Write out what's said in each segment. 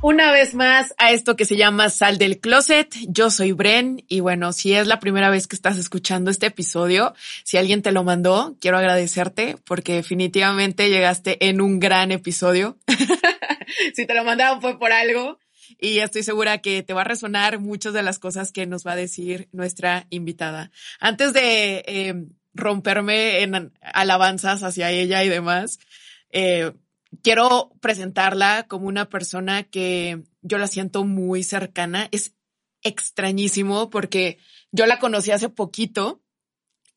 Una vez más a esto que se llama Sal del Closet. Yo soy Bren y bueno, si es la primera vez que estás escuchando este episodio, si alguien te lo mandó, quiero agradecerte porque definitivamente llegaste en un gran episodio. si te lo mandaron fue por algo y estoy segura que te va a resonar muchas de las cosas que nos va a decir nuestra invitada. Antes de eh, romperme en alabanzas hacia ella y demás, eh, quiero presentarla como una persona que yo la siento muy cercana. Es extrañísimo porque yo la conocí hace poquito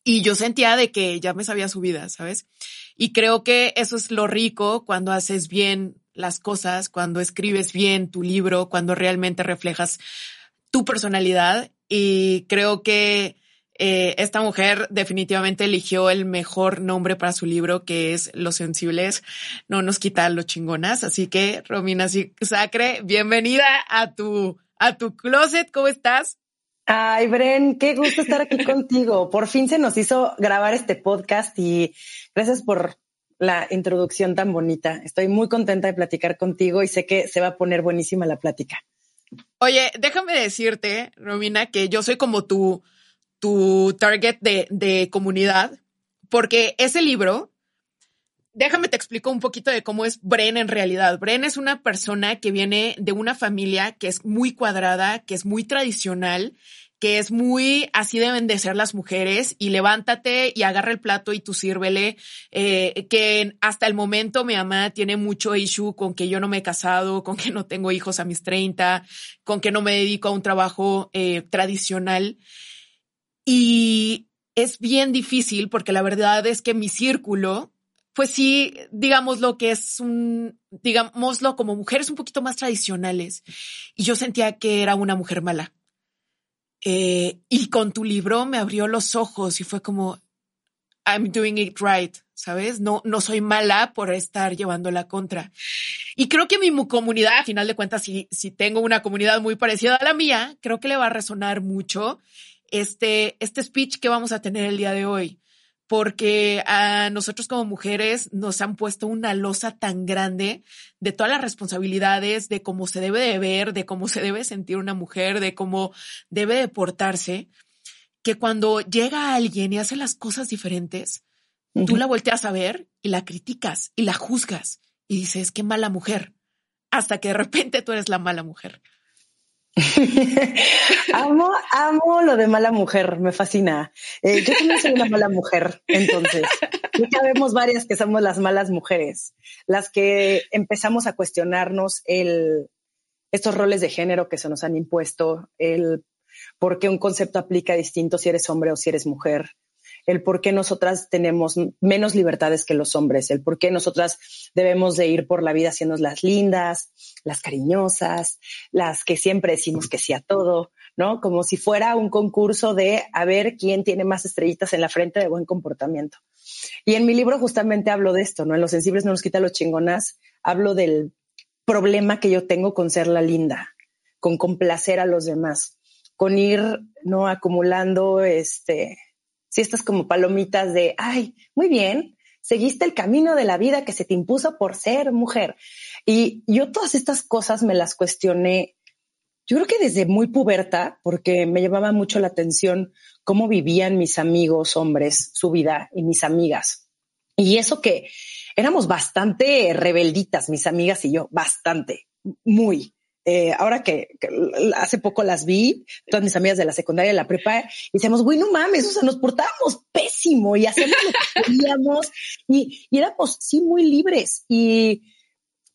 y yo sentía de que ya me sabía su vida, ¿sabes? Y creo que eso es lo rico cuando haces bien las cosas, cuando escribes bien tu libro, cuando realmente reflejas tu personalidad. Y creo que eh, esta mujer definitivamente eligió el mejor nombre para su libro, que es Los Sensibles no nos quita los chingonas. Así que, Romina Sacre, bienvenida a tu, a tu closet. ¿Cómo estás? Ay, Bren, qué gusto estar aquí contigo. Por fin se nos hizo grabar este podcast y gracias por la introducción tan bonita. Estoy muy contenta de platicar contigo y sé que se va a poner buenísima la plática. Oye, déjame decirte, Romina, que yo soy como tu, tu target de, de comunidad, porque ese libro, déjame te explico un poquito de cómo es Bren en realidad. Bren es una persona que viene de una familia que es muy cuadrada, que es muy tradicional, que es muy así deben de ser las mujeres y levántate y agarra el plato y tú sírvele, eh, que hasta el momento mi mamá tiene mucho issue con que yo no me he casado, con que no tengo hijos a mis 30, con que no me dedico a un trabajo eh, tradicional. Y es bien difícil porque la verdad es que mi círculo, pues sí, digamos lo que es un, digámoslo como mujeres un poquito más tradicionales. Y yo sentía que era una mujer mala. Eh, y con tu libro me abrió los ojos y fue como, I'm doing it right, ¿sabes? No, no soy mala por estar llevando la contra. Y creo que mi comunidad, a final de cuentas, si, si tengo una comunidad muy parecida a la mía, creo que le va a resonar mucho este, este speech que vamos a tener el día de hoy, porque a nosotros como mujeres nos han puesto una losa tan grande de todas las responsabilidades, de cómo se debe de ver, de cómo se debe sentir una mujer, de cómo debe de portarse, que cuando llega alguien y hace las cosas diferentes, tú la volteas a ver y la criticas y la juzgas y dices, qué mala mujer, hasta que de repente tú eres la mala mujer. amo, amo lo de mala mujer, me fascina. Eh, yo también soy una mala mujer, entonces. Ya vemos varias que somos las malas mujeres, las que empezamos a cuestionarnos el, estos roles de género que se nos han impuesto, el por qué un concepto aplica distinto si eres hombre o si eres mujer, el por qué nosotras tenemos menos libertades que los hombres, el por qué nosotras debemos de ir por la vida siendo las lindas, las cariñosas, las que siempre decimos que sí a todo, ¿no? Como si fuera un concurso de a ver quién tiene más estrellitas en la frente de buen comportamiento. Y en mi libro justamente hablo de esto, ¿no? En Los sensibles no nos quita los chingonas, hablo del problema que yo tengo con ser la linda, con complacer a los demás, con ir, ¿no? Acumulando, este, si estas como palomitas de, ay, muy bien, seguiste el camino de la vida que se te impuso por ser mujer. Y yo todas estas cosas me las cuestioné, yo creo que desde muy puberta, porque me llamaba mucho la atención cómo vivían mis amigos hombres su vida y mis amigas. Y eso que éramos bastante rebelditas, mis amigas y yo, bastante, muy. Eh, ahora que, hace poco las vi, todas mis amigas de la secundaria la prepa, y decíamos, güey, no mames, o sea, nos portábamos pésimo y hacíamos lo que queríamos y, y éramos, sí, muy libres. Y,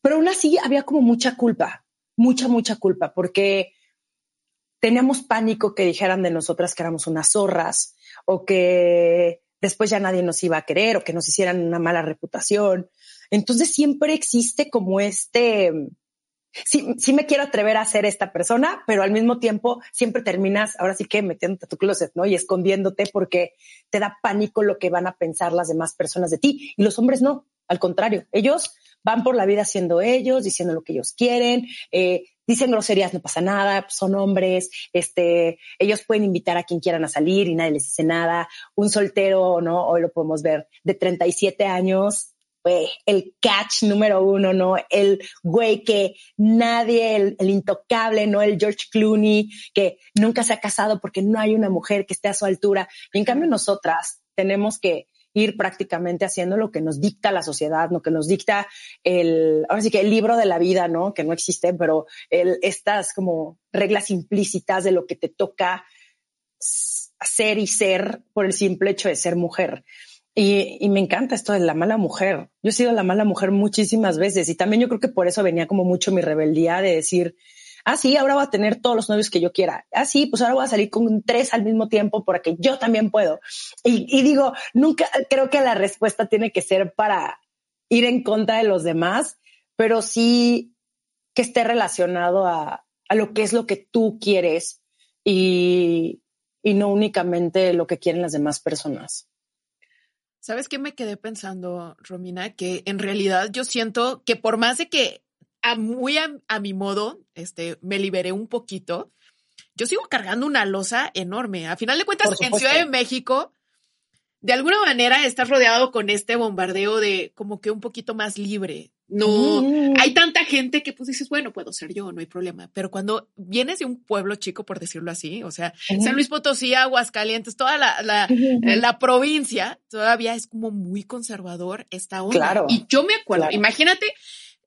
pero aún así había como mucha culpa, mucha, mucha culpa, porque teníamos pánico que dijeran de nosotras que éramos unas zorras o que después ya nadie nos iba a querer o que nos hicieran una mala reputación. Entonces siempre existe como este, sí, sí me quiero atrever a ser esta persona, pero al mismo tiempo siempre terminas, ahora sí que metiéndote a tu closet, ¿no? Y escondiéndote porque te da pánico lo que van a pensar las demás personas de ti. Y los hombres no, al contrario, ellos van por la vida siendo ellos, diciendo lo que ellos quieren, eh, dicen groserías, no pasa nada, son hombres, este, ellos pueden invitar a quien quieran a salir y nadie les dice nada. Un soltero, ¿no? Hoy lo podemos ver, de 37 años, el catch número uno, ¿no? El güey que nadie, el, intocable, ¿no? El George Clooney, que nunca se ha casado porque no hay una mujer que esté a su altura. Y en cambio nosotras tenemos que ir prácticamente haciendo lo que nos dicta la sociedad, lo que nos dicta el, ahora sí que el libro de la vida, ¿no? Que no existe, pero el, estas como reglas implícitas de lo que te toca hacer y ser por el simple hecho de ser mujer. Y, me encanta esto de la mala mujer. Yo he sido la mala mujer muchísimas veces y también yo creo que por eso venía como mucho mi rebeldía de decir, ah, sí, ahora voy a tener todos los novios que yo quiera. Ah, sí, pues ahora voy a salir con tres al mismo tiempo porque yo también puedo. Y, digo, nunca creo que la respuesta tiene que ser para ir en contra de los demás, pero sí que esté relacionado a, lo que es lo que tú quieres y no únicamente lo que quieren las demás personas. ¿Sabes qué me quedé pensando, Romina? Que en realidad yo siento que por más de que a muy a, mi modo, este, me liberé un poquito, yo sigo cargando una losa enorme. A final de cuentas, en Ciudad de México, de alguna manera estás rodeado con este bombardeo de como que un poquito más libre. No, mm. hay tanta gente que pues dices, bueno, puedo ser yo, no hay problema. Pero cuando vienes de un pueblo chico, por decirlo así, o sea, San Luis Potosí, Aguascalientes, toda la, la, la, provincia, todavía es como muy conservador esta onda. Claro. Y yo me acuerdo, imagínate,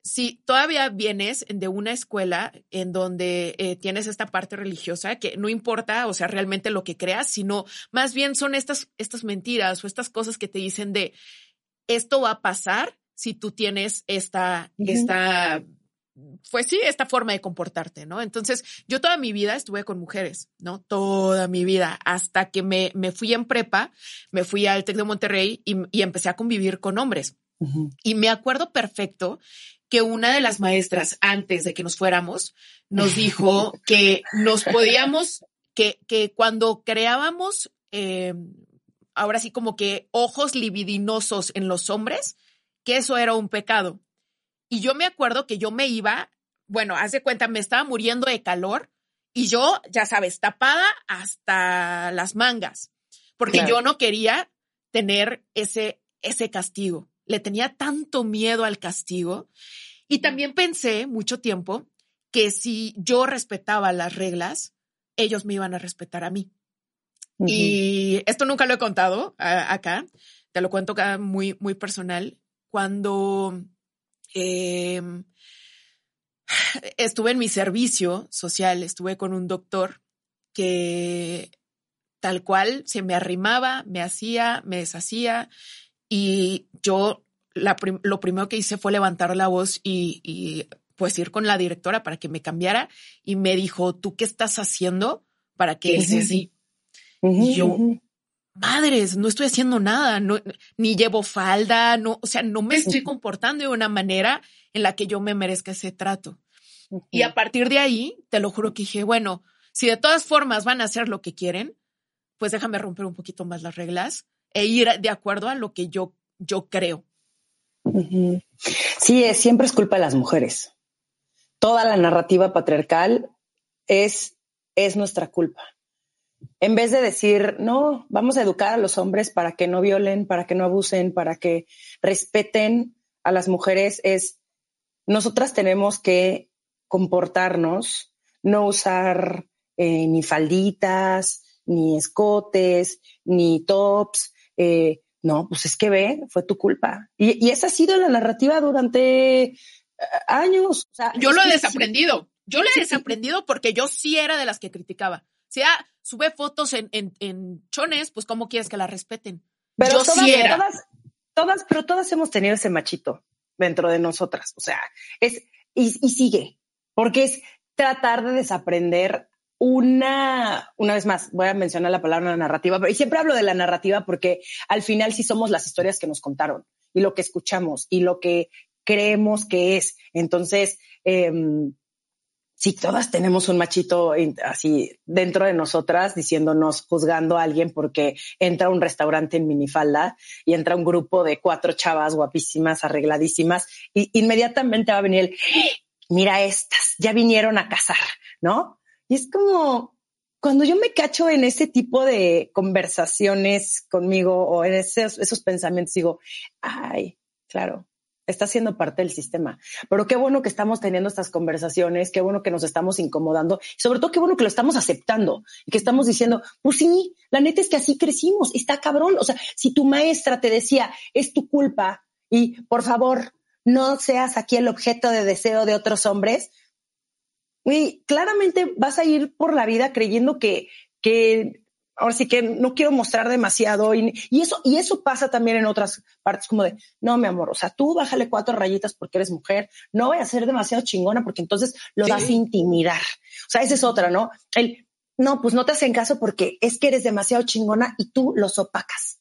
si todavía vienes de una escuela en donde eh, tienes esta parte religiosa, que no importa, o sea, realmente lo que creas, sino más bien son estas, estas mentiras o estas cosas que te dicen de esto va a pasar si tú tienes esta, esta, pues sí, esta forma de comportarte, ¿no? Entonces, yo toda mi vida estuve con mujeres, ¿no? Toda mi vida, hasta que me, me fui en prepa, me fui al TEC de Monterrey y, y empecé a convivir con hombres. Y me acuerdo perfecto que una de las maestras, antes de que nos fuéramos, nos dijo que nos podíamos, que, que cuando creábamos, eh, ahora sí como que ojos libidinosos en los hombres, que eso era un pecado. Y yo me acuerdo que yo me iba, bueno, haz de cuenta, me estaba muriendo de calor y yo, ya sabes, tapada hasta las mangas, porque yo no quería tener ese, ese castigo le tenía tanto miedo al castigo. Y también pensé mucho tiempo que si yo respetaba las reglas, ellos me iban a respetar a mí. Y esto nunca lo he contado acá, te lo cuento acá muy, muy personal. Cuando em, estuve en mi servicio social, estuve con un doctor que tal cual se me arrimaba, me hacía, me deshacía y yo lo primero que hice fue levantar la voz y, pues ir con la directora para que me cambiara y me dijo, ¿tú qué estás haciendo para que sea así? Y yo, madres, no estoy haciendo nada, no, ni llevo falda, no, o sea, no me estoy comportando de una manera en la que yo me merezca ese trato. Y a partir de ahí, te lo juro que dije, bueno, si de todas formas van a hacer lo que quieren, pues déjame romper un poquito más las reglas e ir de acuerdo a lo que yo, yo creo. Sí, es, siempre es culpa de las mujeres. Toda la narrativa patriarcal es, es nuestra culpa. En vez de decir, no, vamos a educar a los hombres para que no violen, para que no abusen, para que respeten a las mujeres, es nosotras tenemos que comportarnos, no usar eh, ni falditas, ni escotes, ni tops, eh, no, pues es que ve, fue tu culpa. Y, esa ha sido la narrativa durante eh, años. yo lo he desaprendido. Yo lo he desaprendido porque yo sí era de las que criticaba. O sea, sube fotos en, en, chones, pues ¿cómo quieres que la respeten? Pero yo todas, sí. Todas, todas, pero todas hemos tenido ese machito dentro de nosotras. O sea, es, y, y sigue, porque es tratar de desaprender una, una vez más, voy a mencionar la palabra narrativa, pero siempre hablo de la narrativa porque al final sí somos las historias que nos contaron y lo que escuchamos y lo que creemos que es. Entonces, em, si todas tenemos un machito así dentro de nosotras diciéndonos, juzgando a alguien porque entra un restaurante en minifalda y entra un grupo de cuatro chavas guapísimas, arregladísimas, y inmediatamente va a venir el, mira estas, ya vinieron a casar, ¿no? Y es como, cuando yo me cacho en ese tipo de conversaciones conmigo o en esos, esos pensamientos, digo, ay, claro, está siendo parte del sistema. Pero qué bueno que estamos teniendo estas conversaciones, qué bueno que nos estamos incomodando, y sobre todo qué bueno que lo estamos aceptando y que estamos diciendo, pues sí, la neta es que así crecimos, está cabrón. O sea, si tu maestra te decía, es tu culpa y por favor, no seas aquí el objeto de deseo de otros hombres, claramente vas a ir por la vida creyendo que, que ahora sí que no quiero mostrar demasiado y, eso y eso pasa también en otras partes como de no mi amor o sea tú bájale cuatro rayitas porque eres mujer no voy a ser demasiado chingona porque entonces lo das a intimidar. O sea esa es otra no el no pues no te hacen caso porque es que eres demasiado chingona y tú los opacas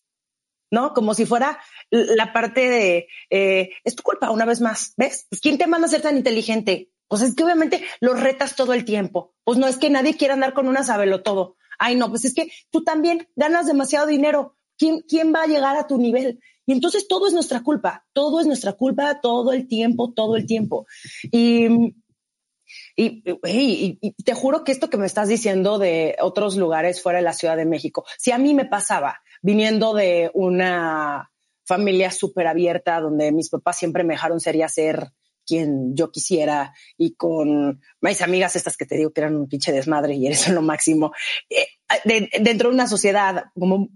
no como si fuera la parte de eh, es tu culpa una vez más ves pues quién te manda a ser tan inteligente pues es que obviamente los retas todo el tiempo. Pues no es que nadie quiera andar con una sabelo todo ay, no, pues es que tú también ganas demasiado dinero. ¿Quién, quién va a llegar a tu nivel? Y entonces todo es nuestra culpa, todo es nuestra culpa todo el tiempo, todo el tiempo. Y, y, te juro que esto que me estás diciendo de otros lugares fuera de la Ciudad de México, si a mí me pasaba viniendo de una familia súper abierta donde mis papás siempre me dejaron ser y hacer quien yo quisiera y con mis amigas estas que te digo que eran un pinche desmadre y eres lo máximo, eh, dentro de una sociedad como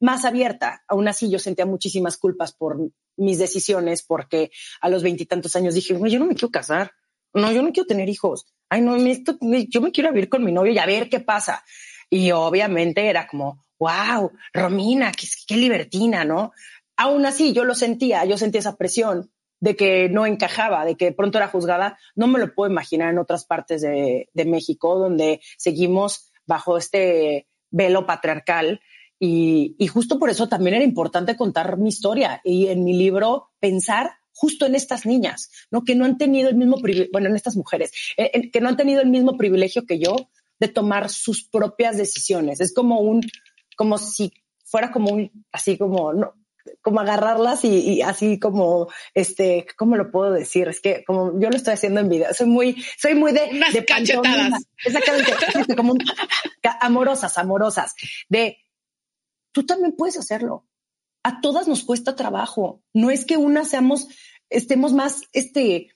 más abierta, aún así yo sentía muchísimas culpas por mis decisiones porque a los veintitantos años dije, yo no me quiero casar, no, yo no quiero tener hijos, ay, no, yo me quiero vivir con mi novio y a ver qué pasa. Y obviamente era como, wow, Romina, qué, qué libertina, ¿no? Aún así yo lo sentía, yo sentía esa presión de que no encajaba, de que pronto era juzgada, no me lo puedo imaginar en otras partes de, México, donde seguimos bajo este velo patriarcal. Y, justo por eso también era importante contar mi historia y en mi libro pensar justo en estas niñas, ¿no? Que no han tenido el mismo privilegio, bueno, en estas mujeres, eh, que no han tenido el mismo privilegio que yo de tomar sus propias decisiones. Es como un, como si fuera como un, así como, no, como agarrarlas y, así como, este, ¿cómo lo puedo decir? Es que como yo lo estoy haciendo en vida, soy muy, soy muy de, Unas de cachetadas. Exactamente, como amorosas, amorosas, de, tú también puedes hacerlo. A todas nos cuesta trabajo. No es que una seamos, estemos más, este,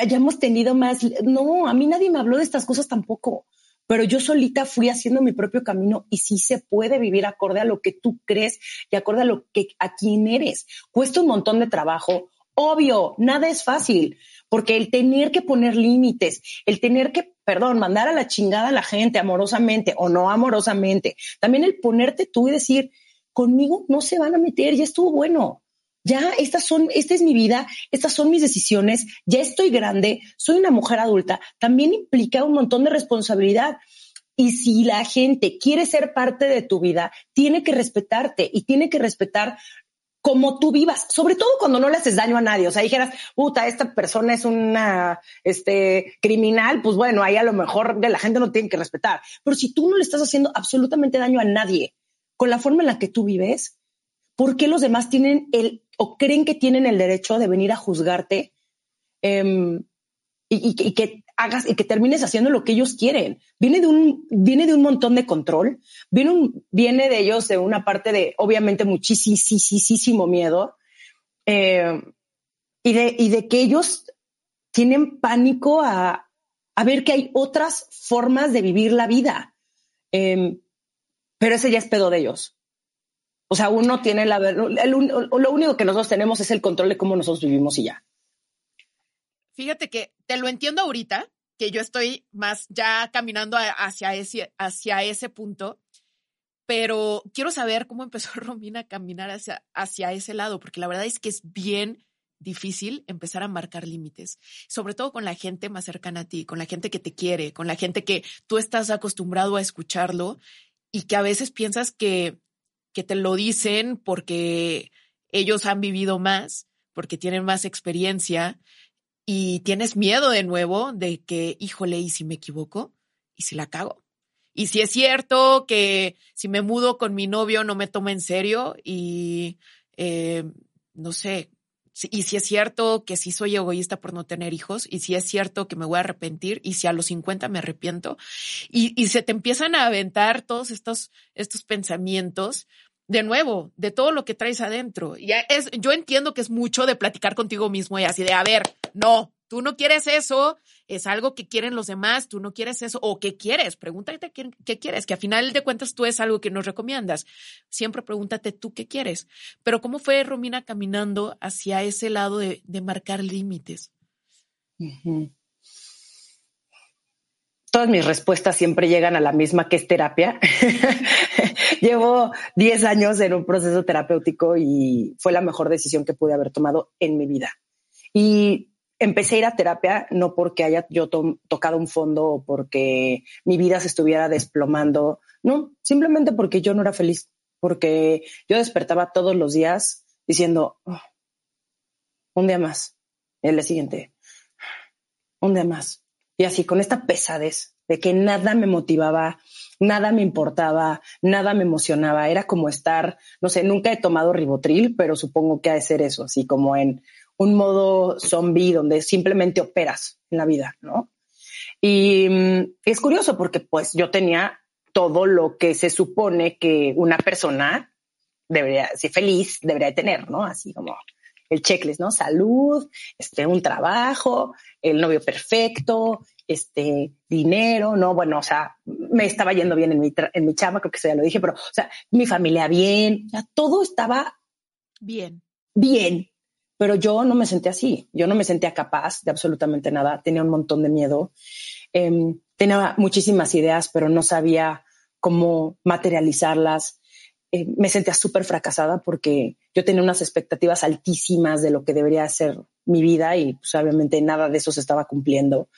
hayamos tenido más, no, a mí nadie me habló de estas cosas tampoco pero yo solita fui haciendo mi propio camino y sí se puede vivir acorde a lo que tú crees y acorde a lo que a quién eres. Cuesta un montón de trabajo. Obvio, nada es fácil, porque el tener que poner límites, el tener que, perdón, mandar a la chingada a la gente amorosamente o no amorosamente, también el ponerte tú y decir, conmigo no se van a meter, ya estuvo bueno ya estas son, esta es mi vida, estas son mis decisiones, ya estoy grande, soy una mujer adulta, también implica un montón de responsabilidad. Y si la gente quiere ser parte de tu vida, tiene que respetarte y tiene que respetar como tú vivas, sobre todo cuando no le haces daño a nadie. O sea, dijeras, puta, esta persona es una este, criminal, pues bueno, ahí a lo mejor de la gente no tiene que respetar. Pero si tú no le estás haciendo absolutamente daño a nadie con la forma en la que tú vives, ¿por qué los demás tienen el o creen que tienen el derecho de venir a juzgarte em, y, que hagas y que termines haciendo lo que ellos quieren? Viene de un, viene de un montón de control, viene, viene de ellos de una parte de, obviamente, muchísimo miedo em, y, de, y de que ellos tienen pánico a, a ver que hay otras formas de vivir la vida. Em, pero ese ya es pedo de ellos. O sea, uno tiene la lo único que nosotros tenemos es el control de cómo nosotros vivimos y ya. Fíjate que te lo entiendo ahorita, que yo estoy más ya caminando hacia ese, hacia ese punto, pero quiero saber cómo empezó Romina a caminar hacia, hacia ese lado, porque la verdad es que es bien difícil empezar a marcar límites, sobre todo con la gente más cercana a ti, con la gente que te quiere, con la gente que tú estás acostumbrado a escucharlo y que a veces piensas que que te lo dicen porque ellos han vivido más, porque tienen más experiencia y tienes miedo de nuevo de que, híjole, ¿y si me equivoco? ¿Y si la cago? Y si es cierto que si me mudo con mi novio no me toma en serio y eh, no sé, y si es cierto que sí soy egoísta por no tener hijos, y si es cierto que me voy a arrepentir, y si a los 50 me arrepiento, y, se te empiezan a aventar todos estos, estos pensamientos, de nuevo, de todo lo que traes adentro. Ya es, yo entiendo que es mucho de platicar contigo mismo y así de, a ver, no, tú no quieres eso, es algo que quieren los demás, tú no quieres eso, o qué quieres, pregúntate qué, quieres, que a final de cuentas tú es algo que nos recomiendas. Siempre pregúntate tú qué quieres. Pero ¿cómo fue Romina caminando hacia ese lado de, marcar límites? Todas mis respuestas siempre llegan a la misma que es terapia. Llevo 10 años en un proceso terapéutico y fue la mejor decisión que pude haber tomado en mi vida. Y empecé a ir a terapia no porque haya yo tocado un fondo o porque mi vida se estuviera desplomando, no, simplemente porque yo no era feliz, porque yo despertaba todos los días diciendo, oh, un día más, el día siguiente, un día más. Y así, con esta pesadez de que nada me motivaba, nada me importaba, nada me emocionaba. Era como estar, no sé, nunca he tomado ribotril, pero supongo que ha de ser eso, así como en un modo zombie donde simplemente operas en la vida, ¿no? Y mm, es curioso porque pues yo tenía todo lo que se supone que una persona debería ser feliz, debería tener, ¿no? Así como el checklist, ¿no? Salud, este, un trabajo, el novio perfecto, este, dinero, ¿no? Bueno, o sea, me estaba yendo bien en mi, en mi chama, creo que eso ya lo dije, pero, o sea, mi familia bien, o sea, todo estaba bien. Bien, pero yo no me sentía así, yo no me sentía capaz de absolutamente nada, tenía un montón de miedo, em, tenía muchísimas ideas, pero no sabía cómo materializarlas. Eh, me sentía súper fracasada porque yo tenía unas expectativas altísimas de lo que debería ser mi vida y pues, obviamente nada de eso se estaba cumpliendo.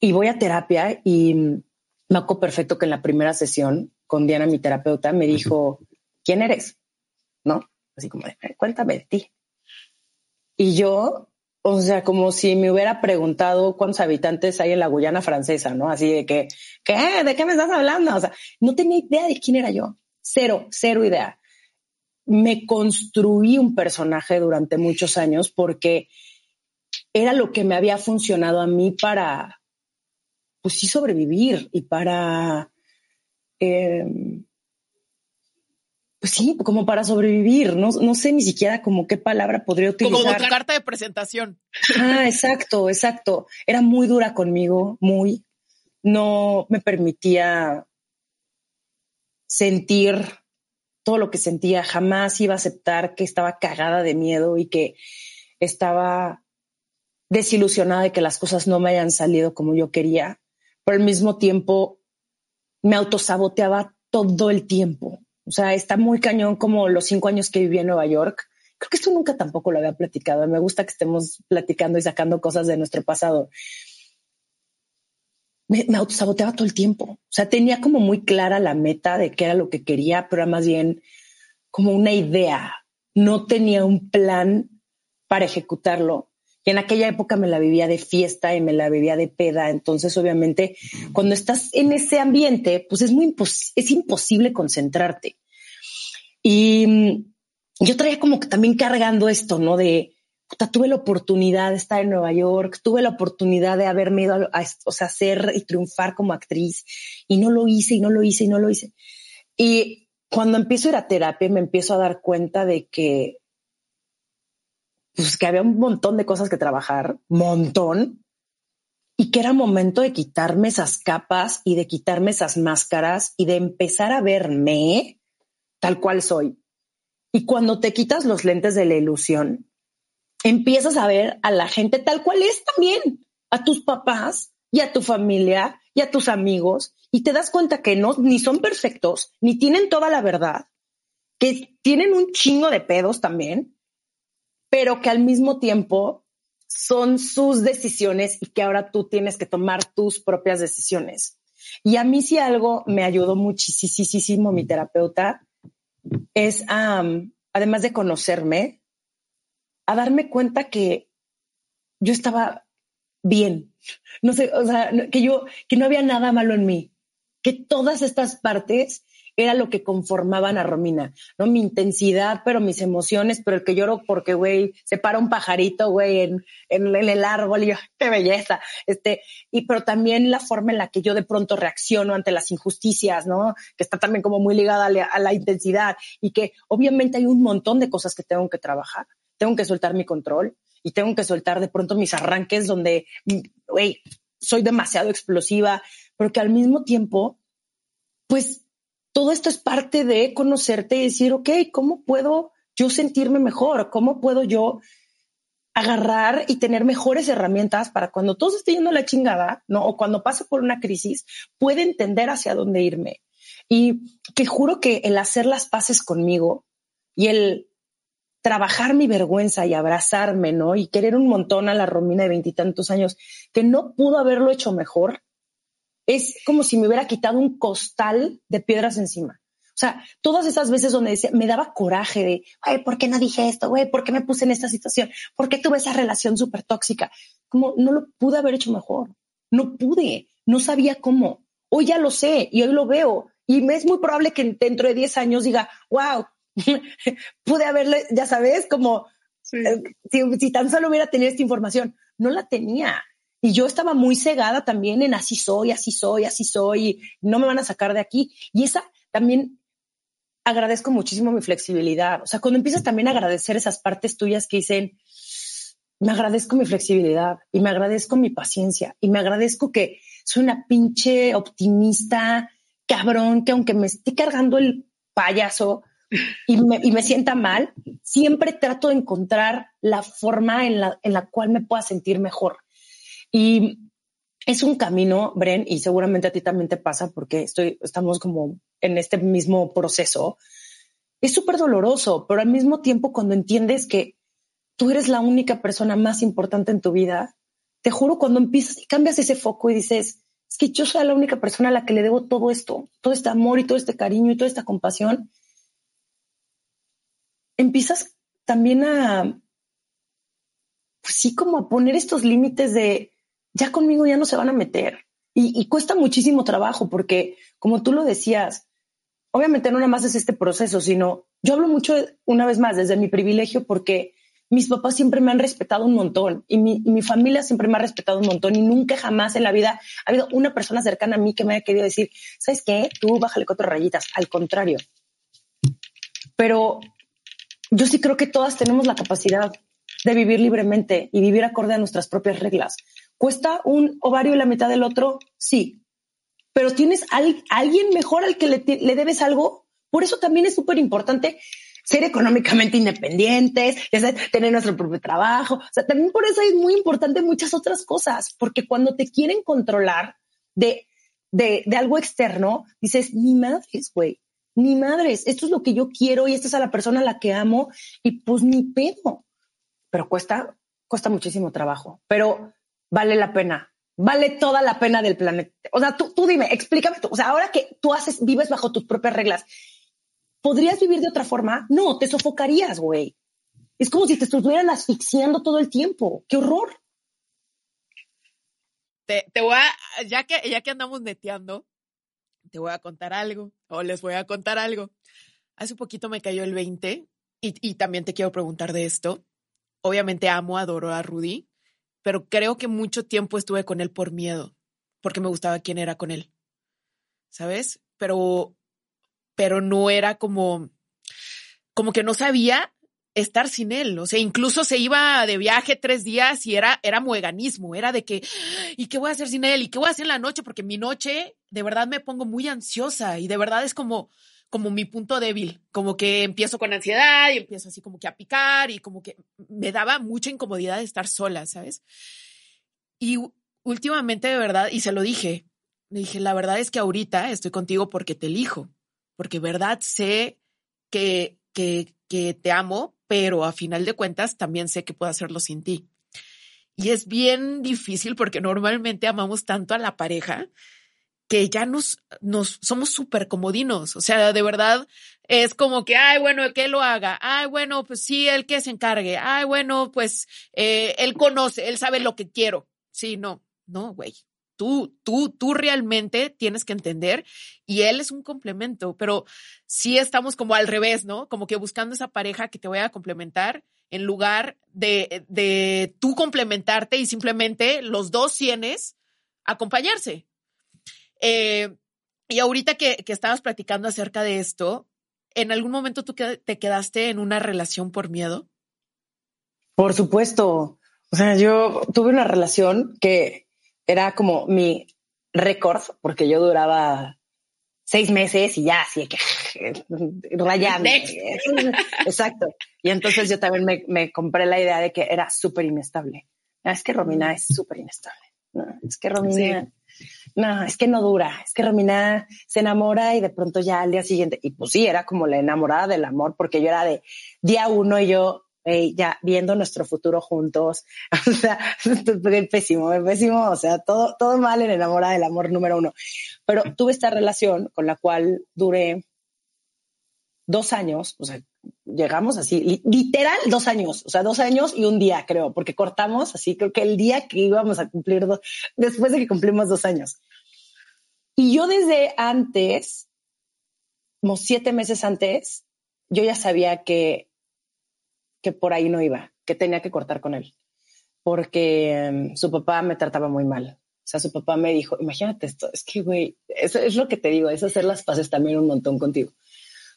Y voy a terapia y me acuerdo perfecto que en la primera sesión con Diana, mi terapeuta, me dijo, ¿quién eres? ¿No? Así como, cuéntame de ti. Y yo, o sea, como si me hubiera preguntado cuántos habitantes hay en la Guyana francesa, ¿no? Así de que, ¿qué? ¿De qué me estás hablando? O sea, no tenía idea de quién era yo. Cero, cero idea. Me construí un personaje durante muchos años porque era lo que me había funcionado a mí para, pues sí, sobrevivir y para, eh, pues sí, como para sobrevivir. No, no sé ni siquiera como qué palabra podría utilizar. Como tu carta de presentación. Ah, exacto, exacto. Era muy dura conmigo, muy. No me permitía sentir todo lo que sentía. Jamás iba a aceptar que estaba cagada de miedo y que estaba desilusionada de que las cosas no me hayan salido como yo quería. Pero al mismo tiempo me autosaboteaba todo el tiempo o sea, está muy cañón como los cinco años que viví en Nueva York. Creo que esto nunca tampoco lo había platicado. Me gusta que estemos platicando y sacando cosas de nuestro pasado. Me, me autosaboteaba todo el tiempo. O sea, tenía como muy clara la meta de qué era lo que quería, pero era más bien como una idea. No tenía un plan para ejecutarlo. Y en aquella época me la vivía de fiesta y me la vivía de peda. Entonces, obviamente, cuando estás en ese ambiente, pues es muy es imposible concentrarte. Y mm, yo traía como que también cargando esto, ¿no? De, puta, tuve la oportunidad de estar en Nueva York, tuve la oportunidad de haberme ido a, o sea, hacer y triunfar como actriz y no lo hice y no lo hice y no lo hice. Y cuando empiezo a ir a terapia me empiezo a dar cuenta de que pues que había un montón de cosas que trabajar, montón, y que era momento de quitarme esas capas y de quitarme esas máscaras y de empezar a verme tal cual soy. Y cuando te quitas los lentes de la ilusión, empiezas a ver a la gente tal cual es también, a tus papás y a tu familia y a tus amigos, y te das cuenta que no, ni son perfectos, ni tienen toda la verdad, que tienen un chingo de pedos también, pero que al mismo tiempo son sus decisiones y que ahora tú tienes que tomar tus propias decisiones. Y a mí si algo me ayudó muchísimo mi terapeuta es, además de conocerme, a darme cuenta que yo estaba bien. No sé, o sea, que yo, que no había nada malo en mí, que todas estas partes era lo que conformaban a Romina, ¿no? Mi intensidad, pero mis emociones, pero el que lloro porque, güey, se para un pajarito, güey, en, en, el árbol y yo, qué belleza. Este, y pero también la forma en la que yo de pronto reacciono ante las injusticias, ¿no? Que está también como muy ligada a la, a la intensidad y que obviamente hay un montón de cosas que tengo que trabajar. Tengo que soltar mi control y tengo que soltar de pronto mis arranques donde, güey, soy demasiado explosiva, pero que al mismo tiempo, pues todo esto es parte de conocerte y decir, ok, ¿cómo puedo yo sentirme mejor? ¿Cómo puedo yo agarrar y tener mejores herramientas para cuando todo esté yendo a la chingada, ¿no? O cuando pase por una crisis, pueda entender hacia dónde irme. Y que juro que el hacer las paces conmigo y el trabajar mi vergüenza y abrazarme, ¿no? Y querer un montón a la Romina de veintitantos años, que no pudo haberlo hecho mejor, es como si me hubiera quitado un costal de piedras encima. O sea, todas esas veces donde decía, me daba coraje de, ay, ¿por qué no dije esto? Güey, ¿por qué me puse en esta situación? ¿Por qué tuve esa relación súper tóxica? Como no lo pude haber hecho mejor. No pude, no sabía cómo. Hoy ya lo sé y hoy lo veo. Y me es muy probable que dentro de 10 años diga, wow, pude haberle, ya sabes, como eh, si, si tan solo hubiera tenido esta información. No la tenía. Y yo estaba muy cegada también en así soy, así soy, así soy, no me van a sacar de aquí. Y esa también agradezco muchísimo mi flexibilidad. O sea, cuando empiezas también a agradecer esas partes tuyas que dicen, me agradezco mi flexibilidad y me agradezco mi paciencia y me agradezco que soy una pinche optimista, cabrón, que aunque me esté cargando el payaso y me, y me sienta mal, siempre trato de encontrar la forma en la, en la cual me pueda sentir mejor. Y es un camino, Bren, y seguramente a ti también te pasa porque estoy, estamos como en este mismo proceso. Es súper doloroso, pero al mismo tiempo cuando entiendes que tú eres la única persona más importante en tu vida, te juro cuando empiezas y cambias ese foco y dices, es que yo soy la única persona a la que le debo todo esto, todo este amor y todo este cariño y toda esta compasión, empiezas también a, pues sí, como a poner estos límites de, ya conmigo ya no se van a meter. Y, cuesta muchísimo trabajo porque, como tú lo decías, obviamente no nada más es este proceso, sino yo hablo mucho, una vez más, desde mi privilegio porque mis papás siempre me han respetado un montón y mi, mi, familia siempre me ha respetado un montón y nunca jamás en la vida ha habido una persona cercana a mí que me haya querido decir, ¿sabes qué? Tú bájale cuatro rayitas. Al contrario. Pero yo sí creo que todas tenemos la capacidad de vivir libremente y vivir acorde a nuestras propias reglas. ¿Cuesta un ovario la mitad del otro? Sí. Pero tienes alguien mejor al que le, debes algo. Por eso también es súper importante ser económicamente independientes, tener nuestro propio trabajo. O sea, también por eso es muy importante muchas otras cosas, porque cuando te quieren controlar de, de, de algo externo, dices, ni madres, güey, ni madres, esto es lo que yo quiero y esta es a la persona a la que amo y pues ni pedo. Pero cuesta, cuesta muchísimo trabajo. Pero vale la pena. Vale toda la pena del planeta. O sea, tú, tú dime, explícame. O sea, ahora que tú haces, vives bajo tus propias reglas, ¿podrías vivir de otra forma? No, te sofocarías, güey. Es como si te estuvieran asfixiando todo el tiempo. ¡Qué horror! Te, te voy a, ya que, ya que andamos neteando, te voy a contar algo, o les voy a contar algo. Hace poquito me cayó el 20 y, y también te quiero preguntar de esto. Obviamente amo, adoro a Rudy, pero creo que mucho tiempo estuve con él por miedo, porque me gustaba quién era con él, ¿sabes? Pero, pero no era como, como que no sabía estar sin él. O sea, incluso se iba de viaje tres días y era, era mueganismo, era de que, ¿y qué voy a hacer sin él? ¿Y qué voy a hacer en la noche? Porque mi noche, de verdad me pongo muy ansiosa y de verdad es como, como mi punto débil, como que empiezo con ansiedad y empiezo así como que a picar y como que me daba mucha incomodidad de estar sola, ¿sabes? Y últimamente de verdad, y se lo dije, le dije, la verdad es que ahorita estoy contigo porque te elijo, porque verdad sé que, que, que te amo, pero a final de cuentas también sé que puedo hacerlo sin ti. Y es bien difícil porque normalmente amamos tanto a la pareja que ya nos, nos somos súper comodinos. O sea, de verdad es como que, ay, bueno, que lo haga. Ay, bueno, pues sí, él que se encargue. Ay, bueno, pues eh, él conoce, él sabe lo que quiero. Sí, no, no, güey. Tú, tú, tú realmente tienes que entender y él es un complemento, pero sí estamos como al revés, ¿no? Como que buscando esa pareja que te vaya a complementar en lugar de, de tú complementarte y simplemente los dos tienes acompañarse. Eh, y ahorita que, que estabas platicando acerca de esto, ¿en algún momento tú te quedaste en una relación por miedo? Por supuesto. O sea, yo tuve una relación que era como mi récord, porque yo duraba seis meses y ya, así que rayando. Exacto. Y entonces yo también me, me compré la idea de que era súper inestable. Es que Romina es súper inestable. No, es que Romina, no, es que no dura. Es que Romina se enamora y de pronto ya al día siguiente, y pues sí, era como la enamorada del amor, porque yo era de día uno y yo ya viendo nuestro futuro juntos. O sea, pésimo, pésimo. O sea, todo, todo mal en enamorada del amor número uno. Pero tuve esta relación con la cual duré dos años, o sea, llegamos así, literal dos años, o sea, dos años y un día, creo, porque cortamos así, creo que el día que íbamos a cumplir dos, después de que cumplimos dos años. Y yo desde antes, como siete meses antes, yo ya sabía que, que por ahí no iba, que tenía que cortar con él, porque em, su papá me trataba muy mal. O sea, su papá me dijo, imagínate esto, es que, güey, eso es lo que te digo, es hacer las paces también un montón contigo.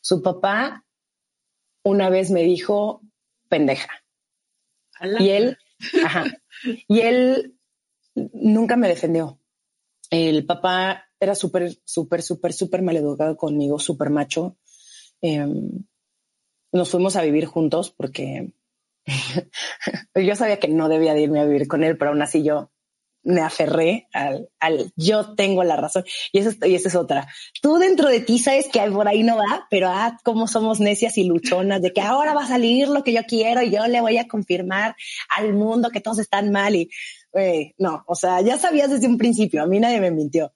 Su papá una vez me dijo pendeja. Y él, ajá, y él nunca me defendió. El papá era súper, súper, súper, súper maleducado conmigo, súper macho. Em, nos fuimos a vivir juntos porque yo sabía que no debía de irme a vivir con él, pero aún así yo me aferré al, al, yo tengo la razón. Y eso y es otra. Tú dentro de ti sabes que por ahí no va, pero ah, cómo somos necias y luchonas de que ahora va a salir lo que yo quiero y yo le voy a confirmar al mundo que todos están mal y no, o sea, ya sabías desde un principio, a mí nadie me mintió.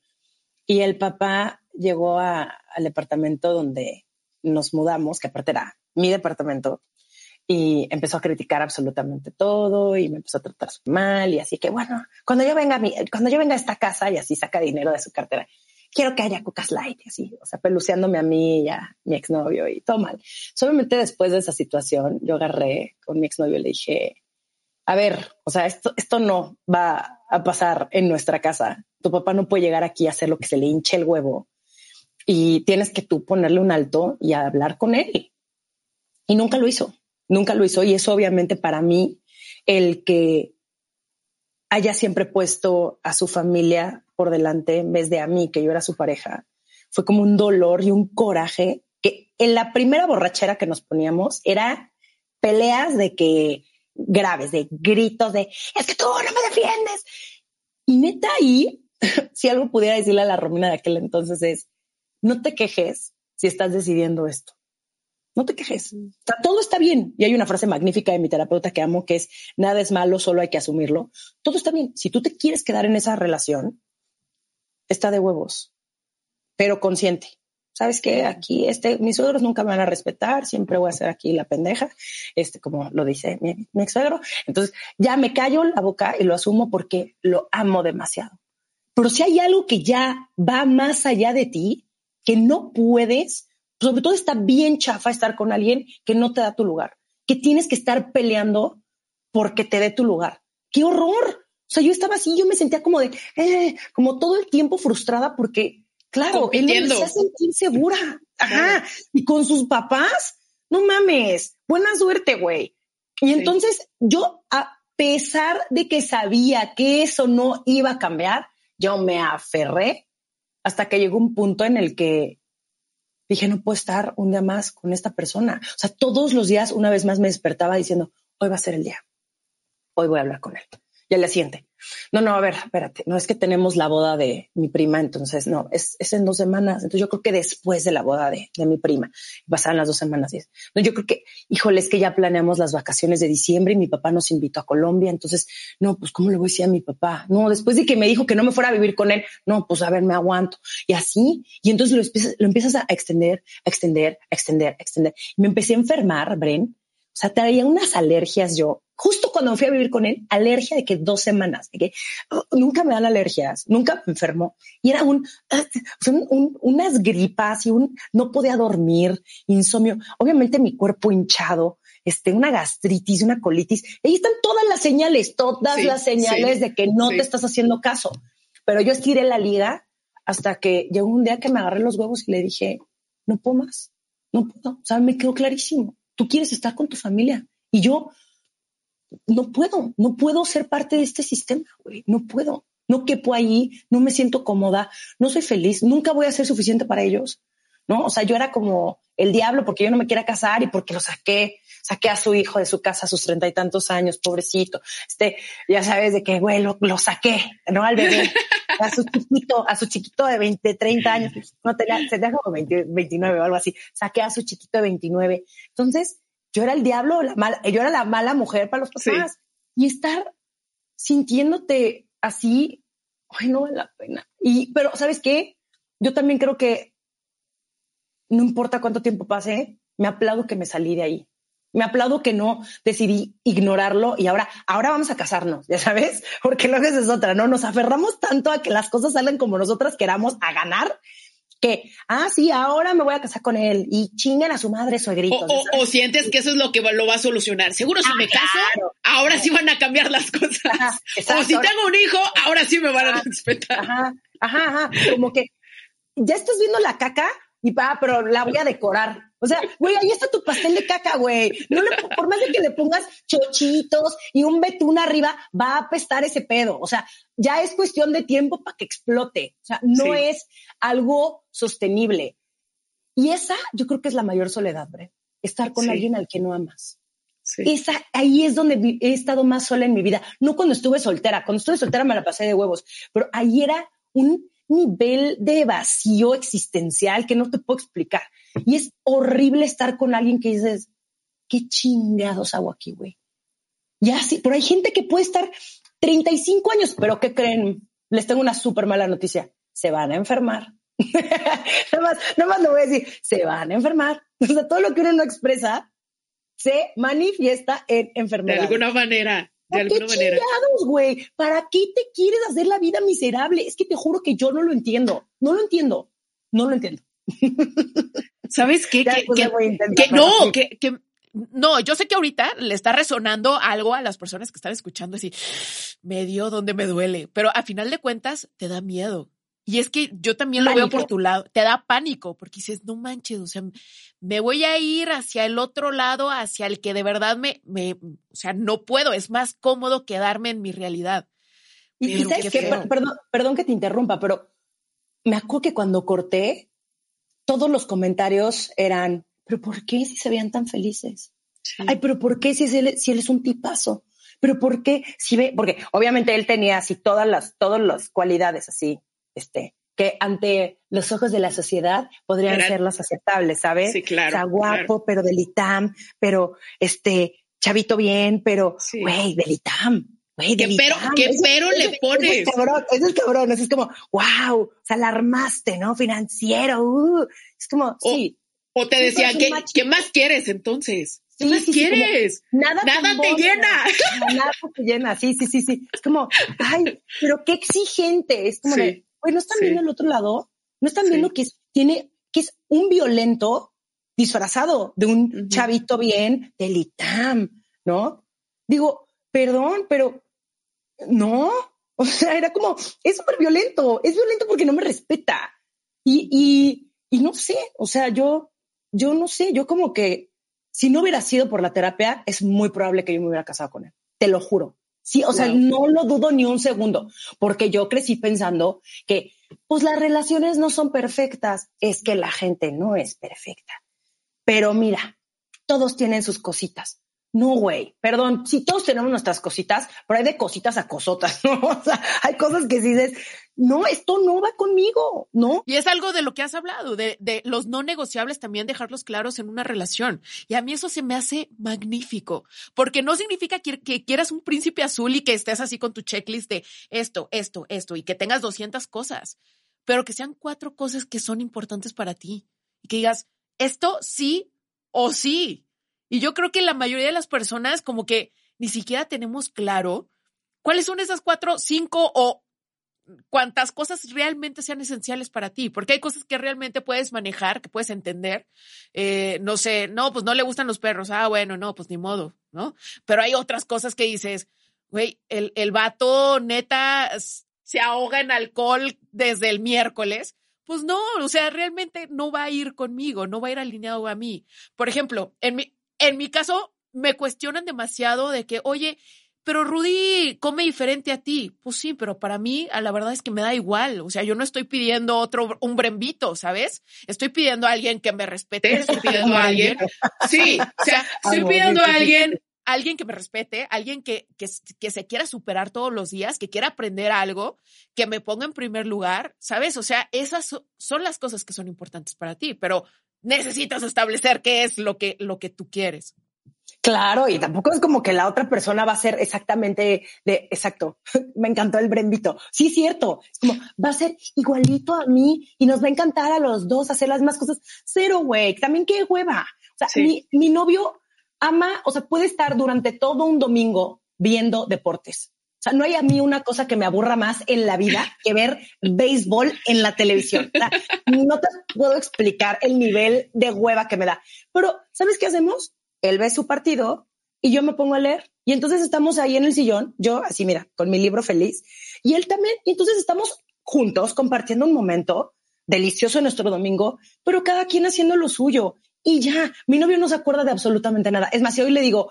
Y el papá llegó a, al departamento donde nos mudamos, que aparte era mi departamento, y empezó a criticar absolutamente todo y me empezó a tratar mal y así que bueno, cuando yo venga a mi, cuando yo venga a esta casa y así saca dinero de su cartera, quiero que haya Cucas Light y así, o sea, peluceándome a mí y a mi exnovio y todo mal. Solamente después de esa situación, yo agarré con mi exnovio y le dije, a ver, o sea, esto, esto no va a pasar en nuestra casa. Tu papá no puede llegar aquí a hacer lo que se le hinche el huevo y tienes que tú ponerle un alto y hablar con él. Y nunca lo hizo nunca lo hizo y es obviamente para mí el que haya siempre puesto a su familia por delante en vez de a mí, que yo era su pareja, fue como un dolor y un coraje que en la primera borrachera que nos poníamos era peleas de que graves, de gritos de es que tú no me defiendes. Y neta ahí, si algo pudiera decirle a la Romina de aquel entonces es, no te quejes si estás decidiendo esto no te quejes. todo está bien. Y hay una frase magnífica de mi terapeuta que amo que es, nada es malo, solo hay que asumirlo. Todo está bien. Si tú te quieres quedar en esa relación, está de huevos, pero consciente. Sabes que aquí, este, mis suegros nunca me van a respetar, siempre voy a ser aquí la pendeja, este, como lo dice mi, mi ex suegro. Entonces ya me callo la boca y lo asumo porque lo amo demasiado. Pero si hay algo que ya va más allá de ti, que no puedes sobre todo está bien chafa estar con alguien que no te da tu lugar, que tienes que estar peleando porque te dé tu lugar. ¡Qué horror! O sea, yo estaba así, yo me sentía como de, eh, como todo el tiempo frustrada porque, claro, él me hacía sentir segura. Ajá. Y con sus papás, no mames, buena suerte, güey. Y entonces yo, a pesar de que sabía que eso no iba a cambiar, yo me aferré hasta que llegó un punto en el que dije, no puedo estar un día más con esta persona. O sea, todos los días, una vez más, me despertaba diciendo, hoy va a ser el día. Hoy voy a hablar con él. Y al día siguiente, no, no, a ver, espérate, no es que tenemos la boda de mi prima, entonces no, es, en dos semanas. Entonces yo creo que después de la boda de, de mi prima, pasaban las dos semanas. No, yo creo que, híjole, es que ya planeamos las vacaciones de diciembre y mi papá nos invitó a Colombia. Entonces, no, pues cómo le voy a decir a mi papá? No, después de que me dijo que no me fuera a vivir con él, no, pues a ver, me aguanto. Y así, y entonces lo empiezas, lo empiezas a extender, a extender, a extender, extender. Y me empecé a enfermar, Bren. O sea, traía unas alergias yo justo cuando me fui a vivir con él, alergia de que dos semanas, de que oh, nunca me dan alergias, nunca me enfermo. Y era un, un, unas gripas y un, no podía dormir, insomnio. Obviamente mi cuerpo hinchado, este, una gastritis, una colitis. Ahí están todas las señales, todas las señales de que no te estás haciendo caso. Pero yo estiré la liga hasta que llegó un día que me agarré los huevos y le dije, no puedo más, no puedo. O sea, me quedó clarísimo. Tú quieres estar con tu familia. Y yo no puedo, no puedo ser parte de este sistema, güey, no puedo, no quepo ahí, no me siento cómoda, no soy feliz, nunca voy a ser suficiente para ellos, ¿no? O sea, yo era como el diablo porque yo no me quiera casar y porque lo saqué, saqué a su hijo de su casa a sus treinta y tantos años, pobrecito, este, ya sabes de qué, güey, lo, saqué, ¿no? Al bebé, a su chiquito, a su chiquito de 20, 30 años, no tenía, deja como 29 o algo así, saqué a su chiquito de 29. Entonces, yo era el diablo, la mala, yo era la mala mujer para los papás. Y estar sintiéndote así, ay, no vale la pena. Y, pero, ¿sabes qué? Yo también creo que no importa cuánto tiempo pase, me aplaudo que me salí de ahí. Me aplaudo que no decidí ignorarlo y ahora, ahora vamos a casarnos, ya sabes, porque luego esa es otra, ¿no? Nos aferramos tanto a que las cosas salgan como nosotras queramos a ganar que, ah, sí, ahora me voy a casar con él y chingan a su madre suegrito. O, o, sientes que eso es lo que lo va a solucionar. Seguro si ah, me caso, ahora sí van a cambiar las cosas. o si tengo un hijo, ahora sí me van a respetar. Ajá, ajá, ajá. Como que ya estás viendo la caca y pa, pero la voy a decorar. O sea, güey, ahí está tu pastel de caca, güey. No por más de que le pongas chochitos y un betún arriba, va a apestar ese pedo. O sea, ya es cuestión de tiempo para que explote. O sea, no es algo sostenible. Y esa, yo creo que es la mayor soledad, Bre. Estar con alguien al que no amas. Esa, ahí es donde he estado más sola en mi vida. No cuando estuve soltera. Cuando estuve soltera me la pasé de huevos. Pero ahí era un nivel de vacío existencial que no te puedo explicar. Y es horrible estar con alguien que dices, qué chingados hago aquí, güey. Ya sí, pero hay gente que puede estar 35 años, pero ¿qué creen? Les tengo una súper mala noticia. Se van a enfermar. nada más, nada lo voy a decir. Se van a enfermar. O sea, todo lo que uno no expresa se manifiesta en enfermedad. De alguna manera. De alguna qué manera. güey? ¿Para qué te quieres hacer la vida miserable? Es que te juro que yo no lo entiendo. No lo entiendo. No lo entiendo. ¿Sabes qué? Que, que, no, que, que, no, yo sé que ahorita le está resonando algo a las personas que están escuchando así, me dio donde me duele, pero a final de cuentas te da miedo. Y es que yo también lo veo por tu lado, te da pánico, porque dices, no manches, o sea, me voy a ir hacia el otro lado, hacia el que de verdad me, me o sea, no puedo, es más cómodo quedarme en mi realidad. Y, sabes que, perdón, perdón que te interrumpa, pero me acuerdo que cuando corté, todos los comentarios eran, pero ¿por qué si se veían tan felices? Ay, pero ¿por qué si, él, si él es un tipazo? Pero ¿por qué si ve? Porque obviamente él tenía así todas las, todas las cualidades así, este, que ante los ojos de la sociedad podrían ser los aceptables, ¿sabes? Sí, claro. O sea, guapo, pero del ITAM, pero este, chavito bien, pero, güey, del ITAM. Güey, ¿Qué pero, ¿qué pero le pones? Ese es cabrón, ese es cabrón, es como, wow, o sea, la armaste, ¿no? Financiero, uh, es como, sí. O te decía, ¿qué, ¿qué más quieres entonces? ¿Qué más quieres? nada, nada te llena. Nada te llena, sí, sí, sí, sí. Es como, ay, pero qué exigente. Es como de, Güey, ¿no están viendo el otro lado? ¿No están viendo que tiene, que es un violento disfrazado de un chavito bien del ITAM, ¿no? Digo, perdón, pero no. O sea, era como, es súper violento, es violento porque no me respeta. Y, y, y no sé, o sea, yo, yo no sé, yo como que si no hubiera sido por la terapia, es muy probable que yo me hubiera casado con él. Te lo juro. Sí, o sea, no lo dudo ni un segundo, porque yo crecí pensando que, pues las relaciones no son perfectas, es que la gente no es perfecta. Pero mira, todos tienen sus cositas. No, güey, perdón, si todos tenemos nuestras cositas, pero hay de cositas a cosotas, ¿no? O sea, hay cosas que dices, no, esto no va conmigo, ¿no? Y es algo de lo que has hablado, de, de los no negociables también dejarlos claros en una relación. Y a mí eso se me hace magnífico, porque no significa que, que quieras un príncipe azul y que estés así con tu checklist de esto, esto, esto, y que tengas 200 cosas, pero que sean cuatro cosas que son importantes para ti. Y que digas, esto sí o sí y yo creo que la mayoría de las personas como que ni siquiera tenemos claro cuáles son esas cuatro, cinco o cuántas cosas realmente sean esenciales para ti, porque hay cosas que realmente puedes manejar, que puedes entender. Eh, no sé, no, pues no le gustan los perros. Ah, bueno, no, pues ni modo, ¿no? Pero hay otras cosas que dices, güey, el, el vato neta se ahoga en alcohol desde el miércoles. Pues no, o sea, realmente no va a ir conmigo, no va a ir alineado a mí. Por ejemplo, en mi, en mi caso, me cuestionan demasiado de que, oye, pero Rudy come diferente a ti. Pues sí, pero para mí, a la verdad es que me da igual. O sea, yo no estoy pidiendo otro, un brembito, ¿sabes? Estoy pidiendo a alguien que me respete. Estoy pidiendo a alguien. Sí, o sea, estoy pidiendo a alguien, alguien que me respete, alguien que, que, que se quiera superar todos los días, que quiera aprender algo, que me ponga en primer lugar, ¿sabes? O sea, esas son las cosas que son importantes para ti, pero necesitas establecer qué es lo que, lo que tú quieres. Claro, y tampoco es como que la otra persona va a ser exactamente de exacto. Me encantó el brembito. Sí, cierto. Es como va a ser igualito a mí y nos va a encantar a los dos hacer las más cosas. Cero, güey. También qué hueva. O sea, mi, mi novio ama, o sea, puede estar durante todo un domingo viendo deportes. O sea, no hay a mí una cosa que me aburra más en la vida que ver béisbol en la televisión. no te puedo explicar el nivel de hueva que me da. Pero, ¿sabes qué hacemos? Él ve su partido y yo me pongo a leer. Y entonces estamos ahí en el sillón, yo así, mira, con mi libro feliz. Y él también. Y entonces estamos juntos compartiendo un momento delicioso nuestro domingo, pero cada quien haciendo lo suyo. Y ya, mi novio no se acuerda de absolutamente nada. Es más, si hoy le digo,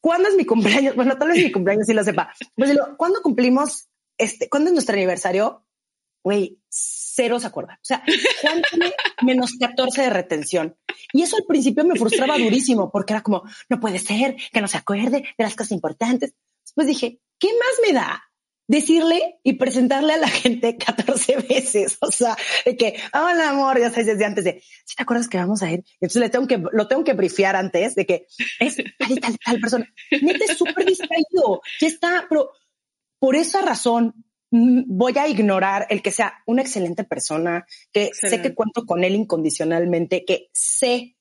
¿cuándo es mi cumpleaños? Bueno, tal vez mi cumpleaños sí lo sepa. Pues digo, ¿cuándo cumplimos este? ¿Cuándo es nuestro aniversario? Güey, cero se acuerda. O sea, tiene menos 14 de retención. Y eso al principio me frustraba durísimo porque era como, no puede ser que no se acuerde de las cosas importantes. Después dije, ¿qué más me da decirle y presentarle a la gente 14 veces. O sea, de que, hola amor, ya sabes desde antes de, si te acuerdas que vamos a ir? Entonces le tengo que, lo tengo que brifear antes de que es tal y tal, tal persona. Neta es súper distraído. Ya está, pero por esa razón mm, voy a ignorar el que sea una excelente persona, que sé que cuento con él incondicionalmente, que sé,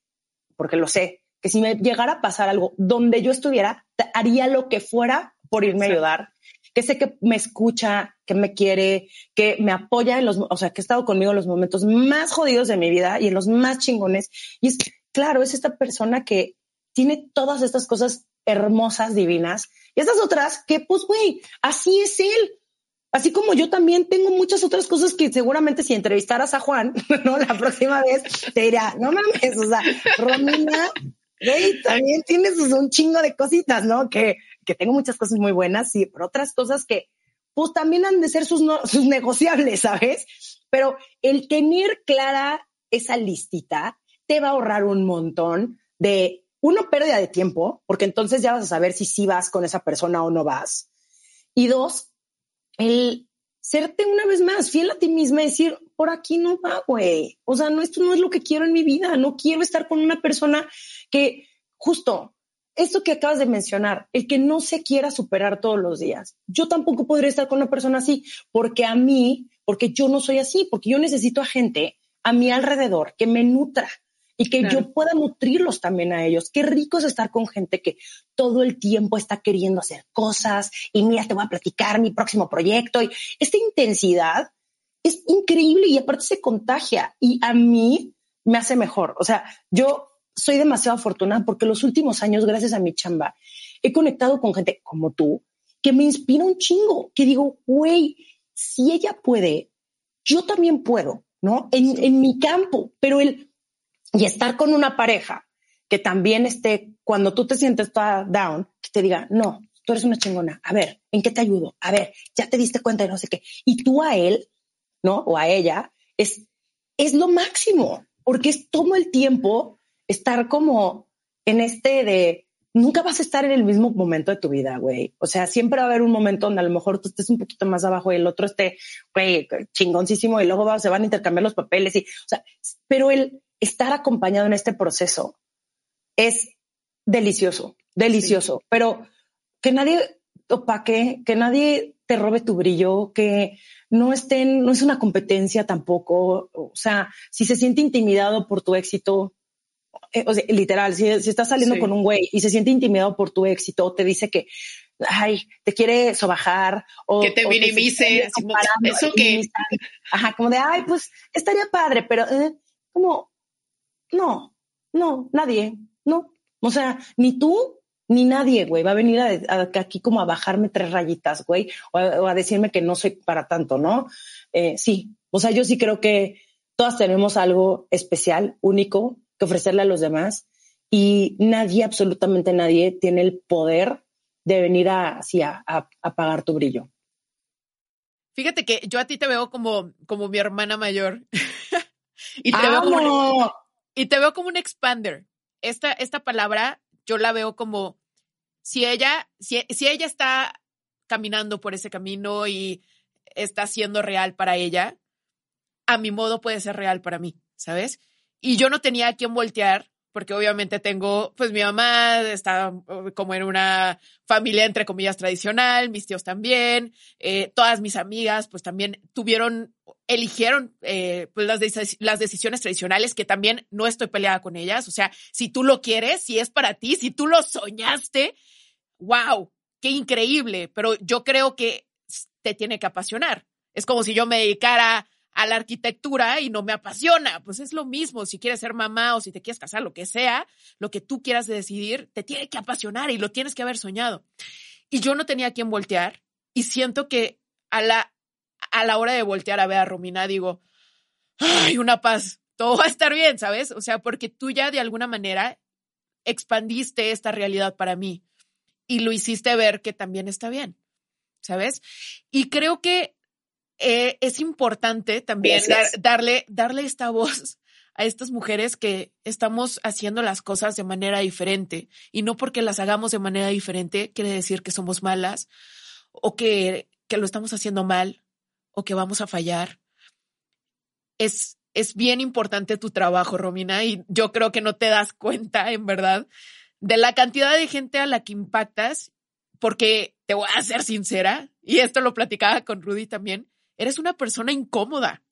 porque lo sé, que si me llegara a pasar algo donde yo estuviera, haría lo que fuera por irme a ayudar que sé que me escucha, que me quiere, que me apoya en los, o sea, que ha estado conmigo en los momentos más jodidos de mi vida y en los más chingones. Y es, claro, es esta persona que tiene todas estas cosas hermosas, divinas, y estas otras que, pues, güey, así es él. Así como yo también tengo muchas otras cosas que seguramente si entrevistaras a Juan, ¿no? La próxima vez te dirá, no mames, o sea, Romina, güey, también tienes un chingo de cositas, ¿no? Que, que tengo muchas cosas muy buenas, sí, pero otras cosas que pues también han de ser sus, negociables, ¿sabes? Pero el tener clara esa listita te va a ahorrar un montón de, uno, pérdida de tiempo, porque entonces ya vas a saber si sí vas con esa persona o no vas. Y dos, el serte una vez más fiel a ti misma y decir, por aquí no va, güey. O sea, no, esto no es lo que quiero en mi vida. No quiero estar con una persona que justo esto que acabas de mencionar, el que no se quiera superar todos los días. Yo tampoco podría estar con una persona así, porque a mí, porque yo no soy así, porque yo necesito a gente a mi alrededor que me nutra y que yo pueda nutrirlos también a ellos. Qué rico es estar con gente que todo el tiempo está queriendo hacer cosas y mira, te voy a platicar mi próximo proyecto y esta intensidad es increíble y aparte se contagia y a mí me hace mejor. O sea, yo soy demasiado afortunada porque los últimos años, gracias a mi chamba, he conectado con gente como tú que me inspira un chingo, que digo, güey, si ella puede, yo también puedo, ¿no? En, en mi campo, pero el, y estar con una pareja que también esté, cuando tú te sientes toda down, que te diga, no, tú eres una chingona, a ver, ¿en qué te ayudo? A ver, ya te diste cuenta de no sé qué. Y tú a él, ¿no? O a ella, es, es lo máximo, porque es todo el tiempo estar como en este de nunca vas a estar en el mismo momento de tu vida, güey. O sea, siempre va a haber un momento donde a lo mejor tú estés un poquito más abajo y el otro esté, güey, chingoncísimo y luego se van a intercambiar los papeles y, o sea, pero el estar acompañado en este proceso es delicioso, delicioso, pero que nadie opaque, que nadie te robe tu brillo, que no estén, no es una competencia tampoco. O sea, si se siente intimidado por tu éxito, eh, o sea, literal, si, estás saliendo con un güey y se siente intimidado por tu éxito, te dice que, ay, te quiere sobajar o que te minimice, eso que, ajá, como de, ay, pues estaría padre, pero eh, como, no, no, nadie, no, o sea, ni tú ni nadie, güey, va a venir a, aquí como a bajarme tres rayitas, güey, o, a decirme que no soy para tanto, ¿no? Eh, sí, o sea, yo sí creo que todas tenemos algo especial, único, que ofrecerle a los demás y nadie, absolutamente nadie, tiene el poder de venir a, así a, apagar tu brillo. Fíjate que yo a ti te veo como, como mi hermana mayor. y, te veo como y te veo como un expander. Esta, esta palabra yo la veo como si ella, si, si ella está caminando por ese camino y está siendo real para ella, a mi modo puede ser real para mí, ¿sabes? Y yo no tenía a quién voltear, porque obviamente tengo, pues mi mamá está uh, como en una familia, entre comillas, tradicional, mis tíos también, eh, todas mis amigas, pues también tuvieron, eligieron eh, pues las, las decisiones tradicionales, que también no estoy peleada con ellas. O sea, si tú lo quieres, si es para ti, si tú lo soñaste, wow, qué increíble, pero yo creo que te tiene que apasionar. Es como si yo me dedicara a la arquitectura y no me apasiona. Pues es lo mismo, si quieres ser mamá o si te quieres casar, lo que sea, lo que tú quieras decidir, te tiene que apasionar y lo tienes que haber soñado. Y yo no tenía a quién voltear y siento que a la, a la hora de voltear a ver a Romina digo, ay, una paz, todo va a estar bien, ¿sabes? O sea, porque tú ya de alguna manera expandiste esta realidad para mí y lo hiciste ver que también está bien, ¿sabes? Y creo que eh, es importante también darle, darle esta voz a estas mujeres que estamos haciendo las cosas de manera diferente y no porque las hagamos de manera diferente quiere decir que somos malas o que, que lo estamos haciendo mal o que vamos a fallar. Es, es bien importante tu trabajo, Romina, y yo creo que no te das cuenta, en verdad, de la cantidad de gente a la que impactas, porque te voy a ser sincera, y esto lo platicaba con Rudy también, eres una persona incómoda,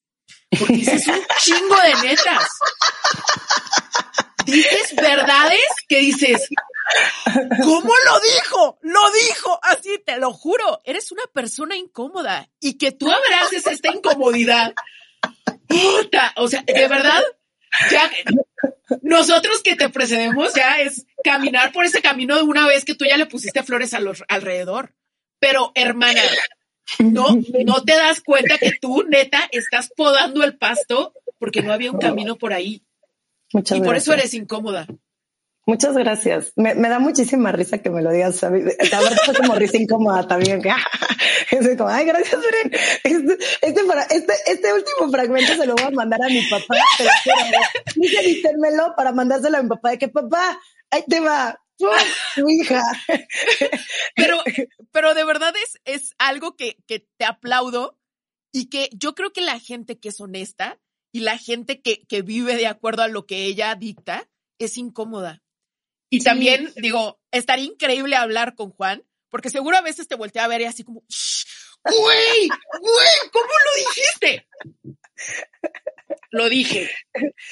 porque dices un chingo de netas. Dices verdades que dices, ¿cómo lo dijo? Lo dijo, así te lo juro, eres una persona incómoda y que tú abraces esta incomodidad. Puta, o sea, de verdad, ya nosotros que te precedemos ya es caminar por ese camino de una vez que tú ya le pusiste flores alrededor. Pero hermana, no, no te das cuenta que tú neta estás podando el pasto porque no había un camino por ahí. y por eso eres incómoda. Muchas gracias. Me, da muchísima risa que me lo digas. A fue como risa incómoda también. Es como, ay, gracias, Este, este, este, este, último fragmento se lo voy a mandar a mi papá. Dice dicérmelo para mandárselo a mi papá de que papá, ahí te va. Tu hija. Pero, pero de verdad es, es algo que, que te aplaudo y que yo creo que la gente que es honesta y la gente que, que vive de acuerdo a lo que ella dicta es incómoda y también digo, estaría increíble hablar con Juan, porque seguro a veces te voltea a ver y así como, güey, güey, ¿cómo lo dijiste? Lo dije.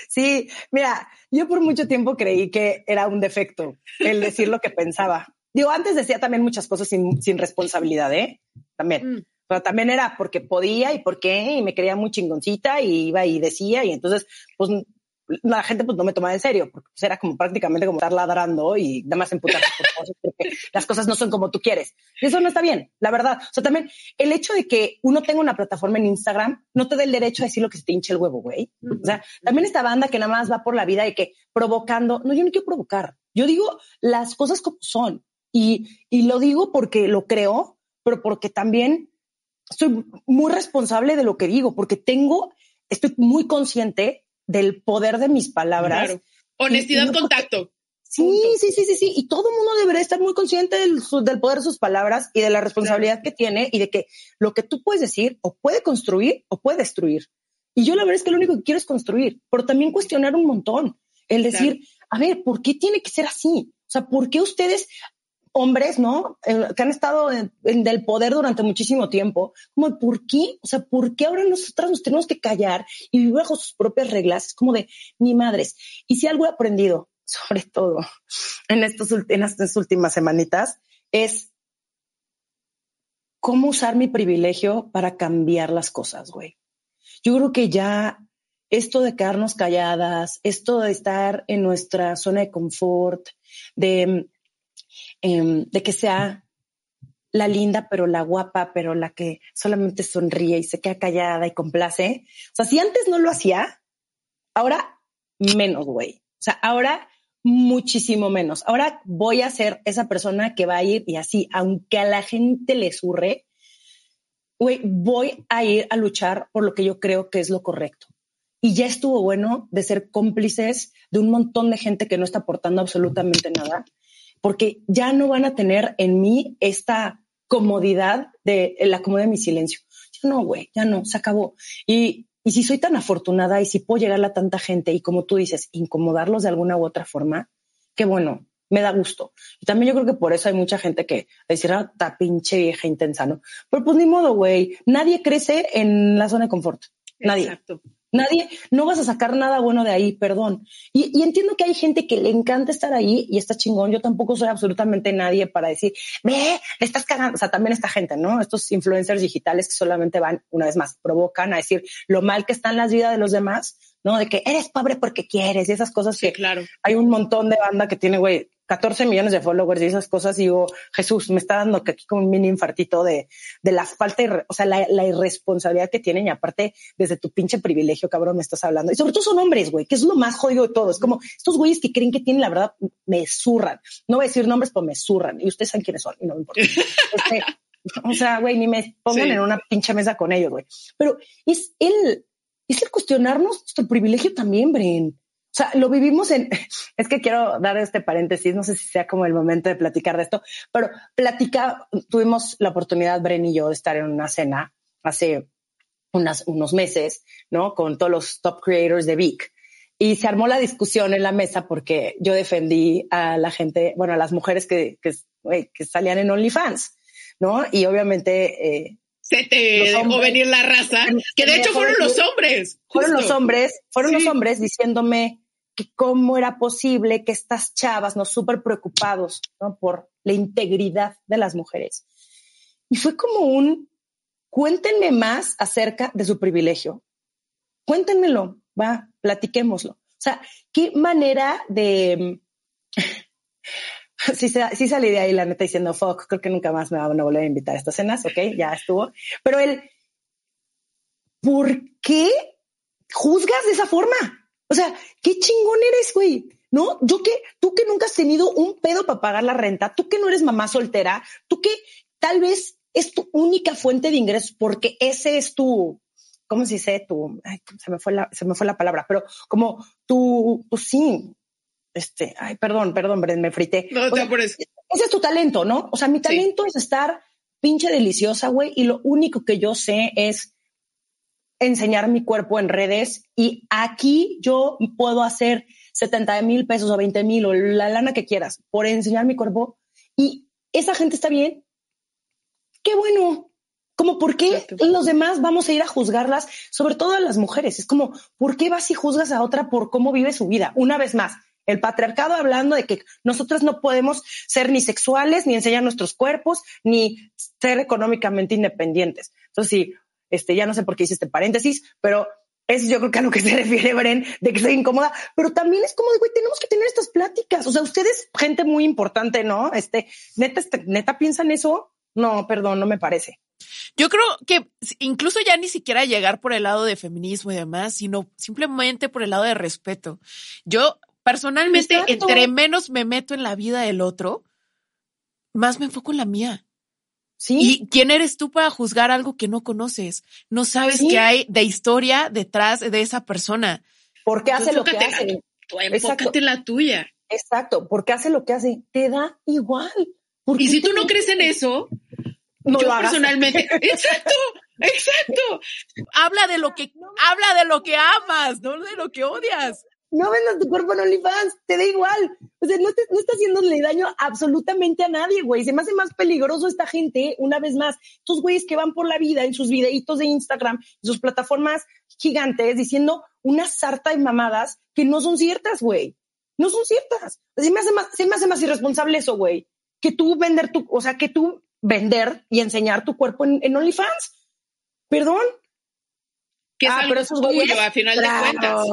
Sí, mira, yo por mucho tiempo creí que era un defecto el decir lo que pensaba. Digo, antes decía también muchas cosas sin, sin responsabilidad, ¿eh? También. Mm. Pero también era porque podía y por qué, y me creía muy chingoncita y iba y decía, y entonces, pues la gente pues no me tomaba en serio, porque pues, era como prácticamente como estar ladrando y nada más emputarse por cosas porque las cosas no son como tú quieres. Y eso no está bien, la verdad. O sea, también el hecho de que uno tenga una plataforma en Instagram no te da el derecho a decir lo que se te hinche el huevo, güey. O sea, también esta banda que nada más va por la vida y que provocando, no, yo no quiero provocar. Yo digo las cosas como son y, y lo digo porque lo creo, pero porque también soy muy responsable de lo que digo, porque tengo, estoy muy consciente del poder de mis palabras. Honestidad, contacto. Sí, sí, sí, sí, sí. Y todo el mundo debería estar muy consciente del, del, poder de sus palabras y de la responsabilidad que tiene y de que lo que tú puedes decir o puede construir o puede destruir. Y yo la verdad es que lo único que quiero es construir, pero también cuestionar un montón. El decir, a ver, ¿por qué tiene que ser así? O sea, ¿por qué ustedes, hombres, ¿no? Eh, que han estado en, del poder durante muchísimo tiempo, como, ¿por qué? O sea, ¿por qué ahora nosotras nos tenemos que callar y vivir bajo sus propias reglas? Es como de, ni madres. Y si algo he aprendido, sobre todo en, en estas últimas semanitas, es cómo usar mi privilegio para cambiar las cosas, güey. Yo creo que ya esto de quedarnos calladas, esto de estar en nuestra zona de confort, de, eh, de que sea la linda, pero la guapa, pero la que solamente sonríe y se queda callada y complace. O sea, si antes no lo hacía, ahora menos, güey. O sea, ahora muchísimo menos. Ahora voy a ser esa persona que va a ir y así, aunque a la gente le surre, güey, voy a ir a luchar por lo que yo creo que es lo correcto. Y ya estuvo bueno de ser cómplices de un montón de gente que no está aportando absolutamente nada, porque ya no van a tener en mí esta comodidad de la comodidad de mi silencio. Ya no, güey, ya no, se acabó. Y, y si soy tan afortunada y si puedo llegar a tanta gente y como tú dices, incomodarlos de alguna u otra forma, qué bueno, me da gusto. Y también yo creo que por eso hay mucha gente que decir, ah, ta pinche vieja intensa, ¿no? Pero pues ni modo, güey. Nadie crece en la zona de confort. Nadie. Exacto. Nadie, no vas a sacar nada bueno de ahí, perdón. Y, y, entiendo que hay gente que le encanta estar ahí y está chingón. Yo tampoco soy absolutamente nadie para decir, ve, le estás cagando. O sea, también esta gente, ¿no? Estos influencers digitales que solamente van, una vez más, provocan a decir lo mal que están las vidas de los demás, ¿no? De que eres pobre porque quieres y esas cosas sí, que claro. hay un montón de banda que tiene, güey, 14 millones de followers y esas cosas, digo, Jesús, me está dando que aquí como un mini infartito de, de la falta, o sea, la, la, irresponsabilidad que tienen y aparte desde tu pinche privilegio, cabrón, me estás hablando. Y sobre todo son hombres, güey, que es lo más jodido de todo. Es como estos güeyes que creen que tienen la verdad, me zurran. No voy a decir nombres, pero me zurran. Y ustedes saben quiénes son y no me importa. Este, o sea, güey, ni me pongan sí. en una pinche mesa con ellos, güey. Pero es el, es el cuestionarnos nuestro privilegio también, Bren. O sea, lo vivimos en, es que quiero dar este paréntesis, no sé si sea como el momento de platicar de esto, pero platica, tuvimos la oportunidad, Bren y yo, de estar en una cena hace unas, unos meses, ¿no? Con todos los top creators de Vic. Y se armó la discusión en la mesa porque yo defendí a la gente, bueno, a las mujeres que, que, que salían en OnlyFans, ¿no? Y obviamente, eh, se te dejó venir la raza, que de hecho fueron los hombres. Fueron los hombres, fueron sí. los hombres diciéndome que cómo era posible que estas chavas, ¿no? Súper preocupados, ¿no? Por la integridad de las mujeres. Y fue como un, cuéntenme más acerca de su privilegio. Cuéntenmelo, va, platiquémoslo. O sea, qué manera de... sí, sí salí de ahí, la neta, diciendo, fuck, creo que nunca más me van a volver a invitar a estas cenas, ok, ya estuvo. Pero el, ¿por qué juzgas de esa forma? O sea, qué chingón eres, güey. ¿No? Yo que, tú que nunca has tenido un pedo para pagar la renta, tú que no eres mamá soltera, tú que tal vez es tu única fuente de ingresos porque ese es tu, ¿cómo se dice? Tu, ay, se me fue la, se me fue la palabra, pero como tu, pues sí, este, ay, perdón, perdón, me frité. No, te sea, Ese es tu talento, ¿no? O sea, mi talento sí. es estar pinche deliciosa, güey, y lo único que yo sé es enseñar mi cuerpo en redes y aquí yo puedo hacer 70 mil pesos o 20 mil o la lana que quieras por enseñar mi cuerpo y esa gente está bien. Qué bueno. Como por qué los demás vamos a ir a juzgarlas, sobre todo a las mujeres. Es como, ¿por qué vas y juzgas a otra por cómo vive su vida? Una vez más, el patriarcado hablando de que nosotros no podemos ser ni sexuales, ni enseñar nuestros cuerpos, ni ser económicamente independientes. Entonces, sí, este, ya no sé por qué hice este paréntesis, pero es yo creo que a lo que se refiere Bren, de que estoy incómoda, pero también es como de, güey, tenemos que tener estas pláticas. O sea, ustedes, gente muy importante, ¿no? Este, neta, este, neta piensan eso. No, perdón, no me parece. Yo creo que incluso ya ni siquiera llegar por el lado de feminismo y demás, sino simplemente por el lado de respeto. Yo personalmente, Exacto. entre menos me meto en la vida del otro, más me enfoco en la mía. ¿Sí? ¿Y quién eres tú para juzgar algo que no conoces? No sabes ¿Sí? qué hay de historia detrás de esa persona. ¿Por qué hace lo que hace? En la tuya. Exacto, porque hace lo que hace, te da igual. Y si tú no crees en eso, no yo personalmente, exacto, exacto. Habla de lo que, habla de lo que amas, no de lo que odias. No vendas tu cuerpo en OnlyFans, te da igual. O sea, no, te, no está haciéndole daño absolutamente a nadie, güey. Se me hace más peligroso esta gente, una vez más. Estos güeyes que van por la vida en sus videitos de Instagram, en sus plataformas gigantes, diciendo una sarta de mamadas que no son ciertas, güey. No son ciertas. Se me hace más, se me hace más irresponsable eso, güey. Que tú vender tu, o sea, que tú vender y enseñar tu cuerpo en OnlyFans. Perdón, que es ah, algo tuyo a final de cuentas.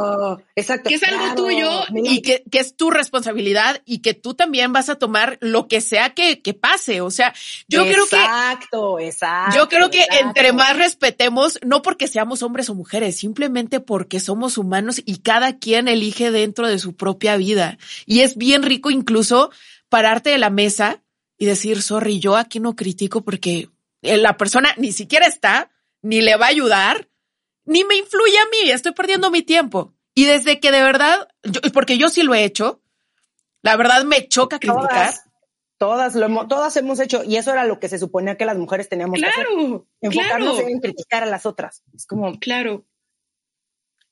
Exacto. Que es algo tuyo y que, que, es tu responsabilidad y que tú también vas a tomar lo que sea que, que pase. O sea, yo creo que. Exacto, exacto. Yo creo que entre más respetemos, no porque seamos hombres o mujeres, simplemente porque somos humanos y cada quien elige dentro de su propia vida. Y es bien rico incluso pararte de la mesa y decir, sorry, yo aquí no critico porque la persona ni siquiera está, ni le va a ayudar ni me influye a mí, estoy perdiendo mi tiempo. Y desde que de verdad, porque yo sí lo he hecho, la verdad me choca criticar. Todas, lo hemos, todas hemos hecho, y eso era lo que se suponía que las mujeres teníamos que hacer. Enfocarnos en criticar a las otras. Es como. Claro.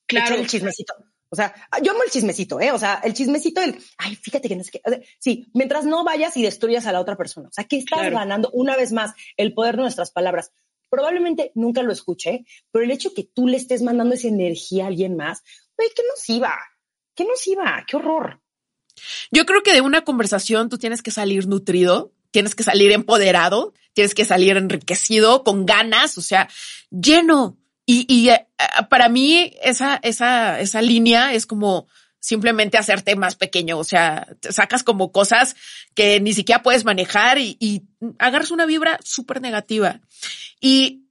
Claro. El chismecito. O sea, yo amo el chismecito, ¿eh? O sea, el chismecito del, ay, fíjate que no sé qué. sí, mientras no vayas y destruyas a la otra persona. O sea, que estás ganando una vez más el poder de nuestras palabras probablemente nunca lo escuché, pero el hecho que tú le estés mandando esa energía a alguien más, güey, ¿qué nos iba? ¿Qué nos iba? ¡Qué horror! Yo creo que de una conversación tú tienes que salir nutrido, tienes que salir empoderado, tienes que salir enriquecido, con ganas, o sea, lleno. Y, y eh, para mí esa, esa, esa línea es como simplemente hacerte más pequeño. O sea, sacas como cosas que ni siquiera puedes manejar y, agarras una vibra súper negativa. Y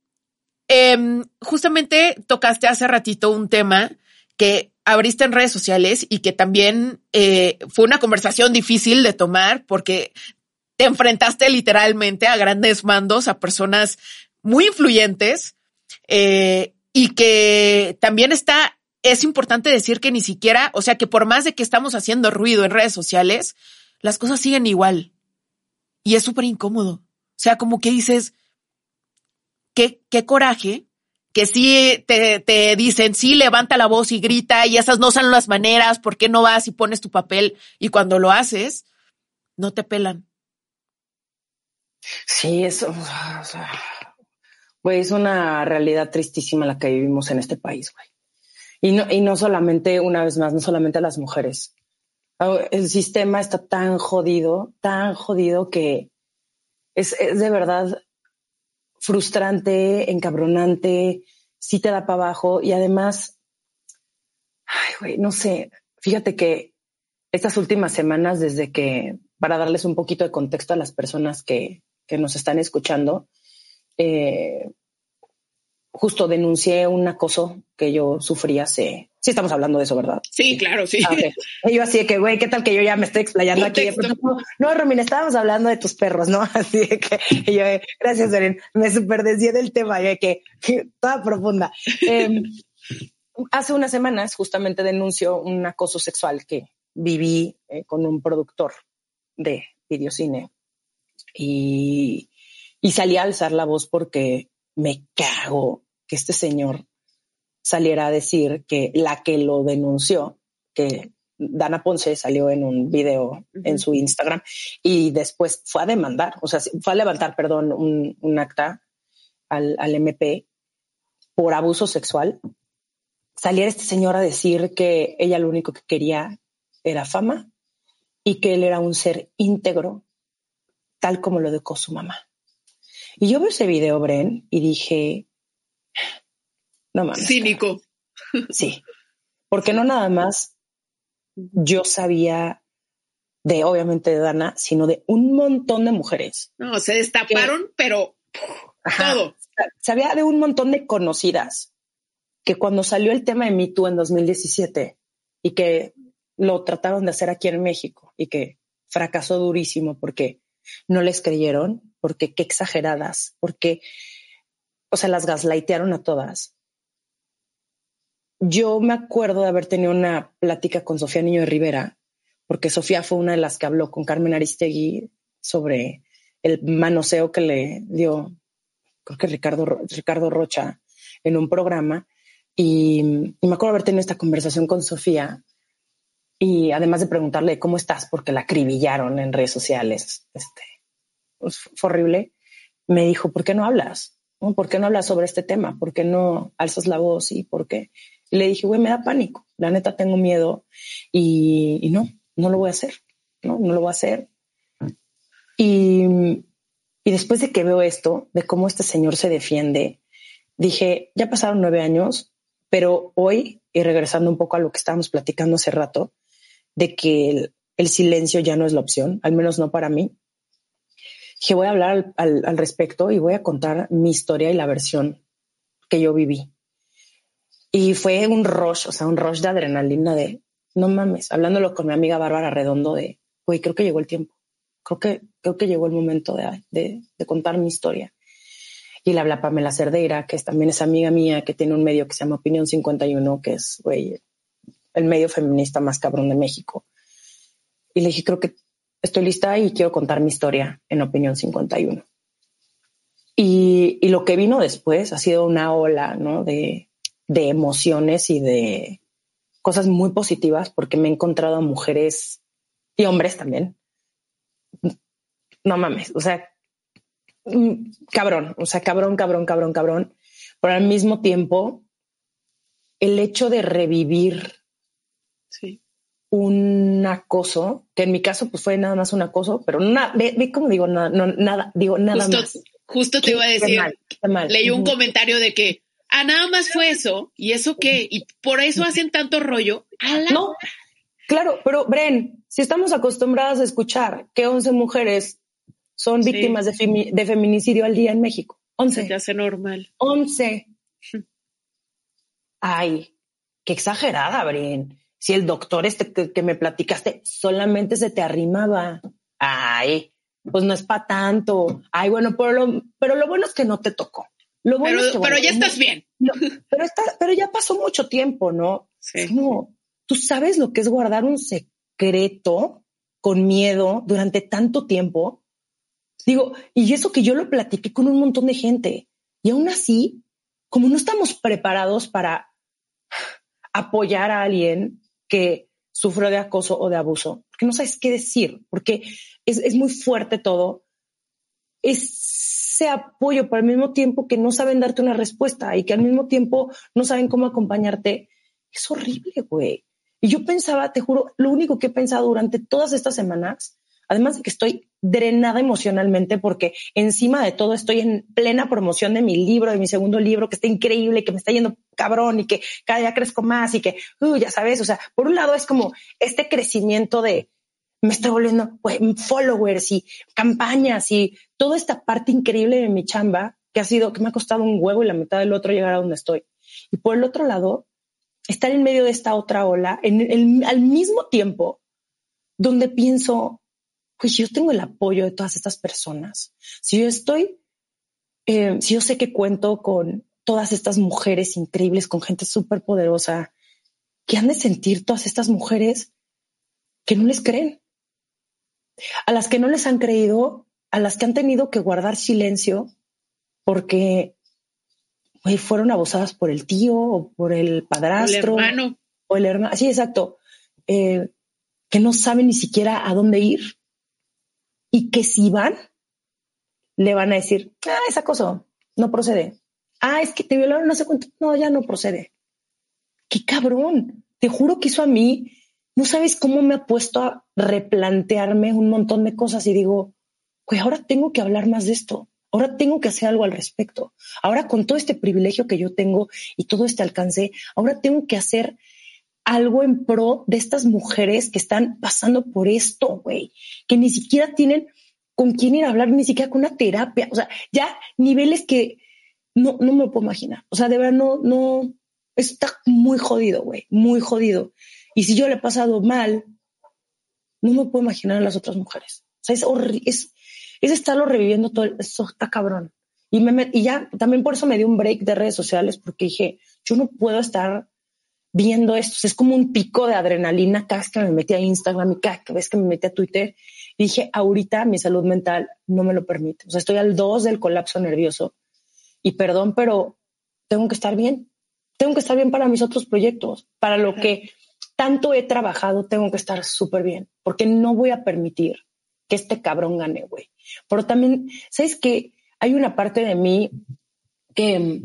eh, justamente tocaste hace ratito un tema que abriste en redes sociales y que también eh, fue una conversación difícil de tomar porque te enfrentaste literalmente a grandes mandos, a personas muy influyentes eh, y que también está es importante decir que ni siquiera, o sea, que por más de que estamos haciendo ruido en redes sociales, las cosas siguen igual. Y es súper incómodo. O sea, como que dices, qué, qué coraje, que sí te, te dicen, sí, levanta la voz y grita, y esas no son las maneras, ¿por qué no vas y pones tu papel? Y cuando lo haces, no te pelan. Sí, eso, güey, es una realidad tristísima la que vivimos en este país, güey. Y no, y no solamente, una vez más, no solamente a las mujeres. El sistema está tan jodido, tan jodido que es, es de verdad frustrante, encabronante, sí te da para abajo y además, no sé, fíjate que estas últimas semanas, desde que, para darles un poquito de contexto a las personas que, que nos están escuchando, eh, justo denuncié un acoso que yo sufrí hace. Sí, estamos hablando de eso, ¿verdad? Sí, claro, sí. Ah, y yo así de que, güey, ¿qué tal que yo ya me estoy explayando aquí? No, no, Romina, estábamos hablando de tus perros, ¿no? Así de que yo, gracias, Beren, me super del tema, y que, toda profunda. Em, hace unas semanas justamente denunció un acoso sexual que viví eh, con un productor de videocine y, y salí a alzar la voz porque me cago que este señor saliera a decir que la que lo denunció, que Dana Ponce salió en un video en su Instagram y después fue a demandar, o sea, fue a levantar, perdón, un, acta al, al, MP por abuso sexual. Saliera este señor a decir que ella lo único que quería era fama y que él era un ser íntegro, tal como lo dejó su mamá. Y yo vi ese video, Bren, y dije, no mames. Cínico. Sí. Porque no nada más yo sabía de, obviamente, de Dana, sino de un montón de mujeres. No, se destaparon, pero todo. Sabía de un montón de conocidas que cuando salió el tema de Me Too en 2017 y que lo trataron de hacer aquí en México y que fracasó durísimo porque no les creyeron, porque qué exageradas, porque, o sea, las gaslightearon a todas. Yo me acuerdo de haber tenido una plática con Sofía Niño de Rivera, porque Sofía fue una de las que habló con Carmen Aristegui sobre el manoseo que le dio, creo que Ricardo, Ricardo Rocha en un programa. Y, me acuerdo haber tenido esta conversación con Sofía y además de preguntarle cómo estás, porque la acribillaron en redes sociales, este, fue horrible, me dijo, ¿por qué no hablas? ¿Por qué no hablas sobre este tema? ¿Por qué no alzas la voz? ¿Y por qué? Le dije, güey, me da pánico. La neta tengo miedo y, y no, no lo voy a hacer. No, no lo voy a hacer. Y, y después de que veo esto, de cómo este señor se defiende, dije, ya pasaron nueve años, pero hoy, y regresando un poco a lo que estábamos platicando hace rato, de que el silencio ya no es la opción, al menos no para mí, dije, voy a hablar al, al, respecto y voy a contar mi historia y la versión que yo viví. Y fue un rush, o sea, un rush de adrenalina de, no mames, hablándolo con mi amiga Bárbara Redondo de, güey, creo que llegó el tiempo. Creo que, creo que llegó el momento de, de, de contar mi historia. Y le habla Pamela Cerdeira, que es, también es amiga mía, que tiene un medio que se llama Opinión 51, que es, güey, el medio feminista más cabrón de México. Y le dije, creo que estoy lista y quiero contar mi historia en Opinión 51. Y, y lo que vino después ha sido una ola ¿no? de, emociones y de cosas muy positivas porque me he encontrado a mujeres y hombres también. No mames, o sea, cabrón, o sea, cabrón, cabrón, cabrón, cabrón. Pero al mismo tiempo, el hecho de revivir un acoso, que en mi caso pues fue nada más un acoso, pero nada, ve, ve como digo, nada, no, nada, digo nada justo, más. Justo te iba a decir, mal, mal. leí un comentario de que, ah, nada más fue eso, y eso qué, y por eso hacen tanto rollo. No, claro, pero Bren, si estamos acostumbradas a escuchar que 11 mujeres son Sí. víctimas de, femi- de feminicidio al día en México, se 11, te hace normal. 11. Ay, qué exagerada, Bren. Si el doctor este que, que me platicaste solamente se te arrimaba. Ay, pues no es para tanto. Ay, bueno, pero lo, pero lo bueno es que no te tocó. Lo bueno Pero, es que, pero bueno, ya estás bien. no, pero, está, pero ya pasó mucho tiempo, ¿no? Sí. Como, tú sabes lo que es guardar un secreto con miedo durante tanto tiempo. Digo, y eso que yo lo platiqué con un montón de gente. Y aún así, como no estamos preparados para apoyar a alguien que sufrió de acoso o de abuso, porque no sabes qué decir, porque es, es muy fuerte todo, ese apoyo, pero al mismo tiempo que no saben darte una respuesta y que al mismo tiempo no saben cómo acompañarte, es horrible, güey. Y yo pensaba, te juro, lo único que he pensado durante todas estas semanas, además de que estoy drenada emocionalmente porque encima de todo estoy en plena promoción de mi libro, de mi segundo libro, que está increíble, que me está yendo cabrón y que cada día crezco más y que, uh, ya sabes, o sea, por un lado es como este crecimiento de, me estoy volviendo güey, followers y campañas y toda esta parte increíble de mi chamba que ha sido, que me ha costado un huevo y la mitad del otro llegar a donde estoy. Y por el otro lado, estar en medio de esta otra ola, en al mismo tiempo, donde pienso, pues yo tengo el apoyo de todas estas personas. Si yo estoy, eh, si yo sé que cuento con todas estas mujeres increíbles, con gente súper poderosa, que han de sentir todas estas mujeres que no les creen, a las que no les han creído, a las que han tenido que guardar silencio porque fueron abusadas por el tío o por el El padrastro hermano. o el hermano. Sí, exacto. Eh, que no saben ni siquiera a dónde ir y que si van, le van a decir, ah, esa cosa no procede. Ah, es que te violaron no sé cuánto. No, ya no procede. Qué cabrón. Te juro que eso a mí, no sabes cómo me ha puesto a replantearme un montón de cosas y digo, güey, ahora tengo que hablar más de esto. Ahora tengo que hacer algo al respecto. Ahora con todo este privilegio que yo tengo y todo este alcance, ahora tengo que hacer algo en pro de estas mujeres que están pasando por esto, güey, que ni siquiera tienen con quién ir a hablar, ni siquiera con una terapia. O sea, ya niveles que no, no me lo puedo imaginar. O sea, de verdad no, no, está muy jodido, güey, muy jodido. Y si yo le he pasado mal, no me puedo imaginar a las otras mujeres. O sea, es es, es estarlo reviviendo todo, eso está cabrón. Y, me, y ya también por eso me dio un break de redes sociales, porque dije, yo no puedo estar viendo esto. Es como un pico de adrenalina cada vez que me metí a Instagram y cada vez que me metí a Twitter. Y dije, ahorita mi salud mental no me lo permite. O sea, estoy al dos del colapso nervioso. Y perdón, pero tengo que estar bien. Tengo que estar bien para mis otros proyectos, para lo que tanto he trabajado, tengo que estar súper bien, porque no voy a permitir que este cabrón gane, güey. Pero también, ¿sabes qué? Hay una parte de mí que,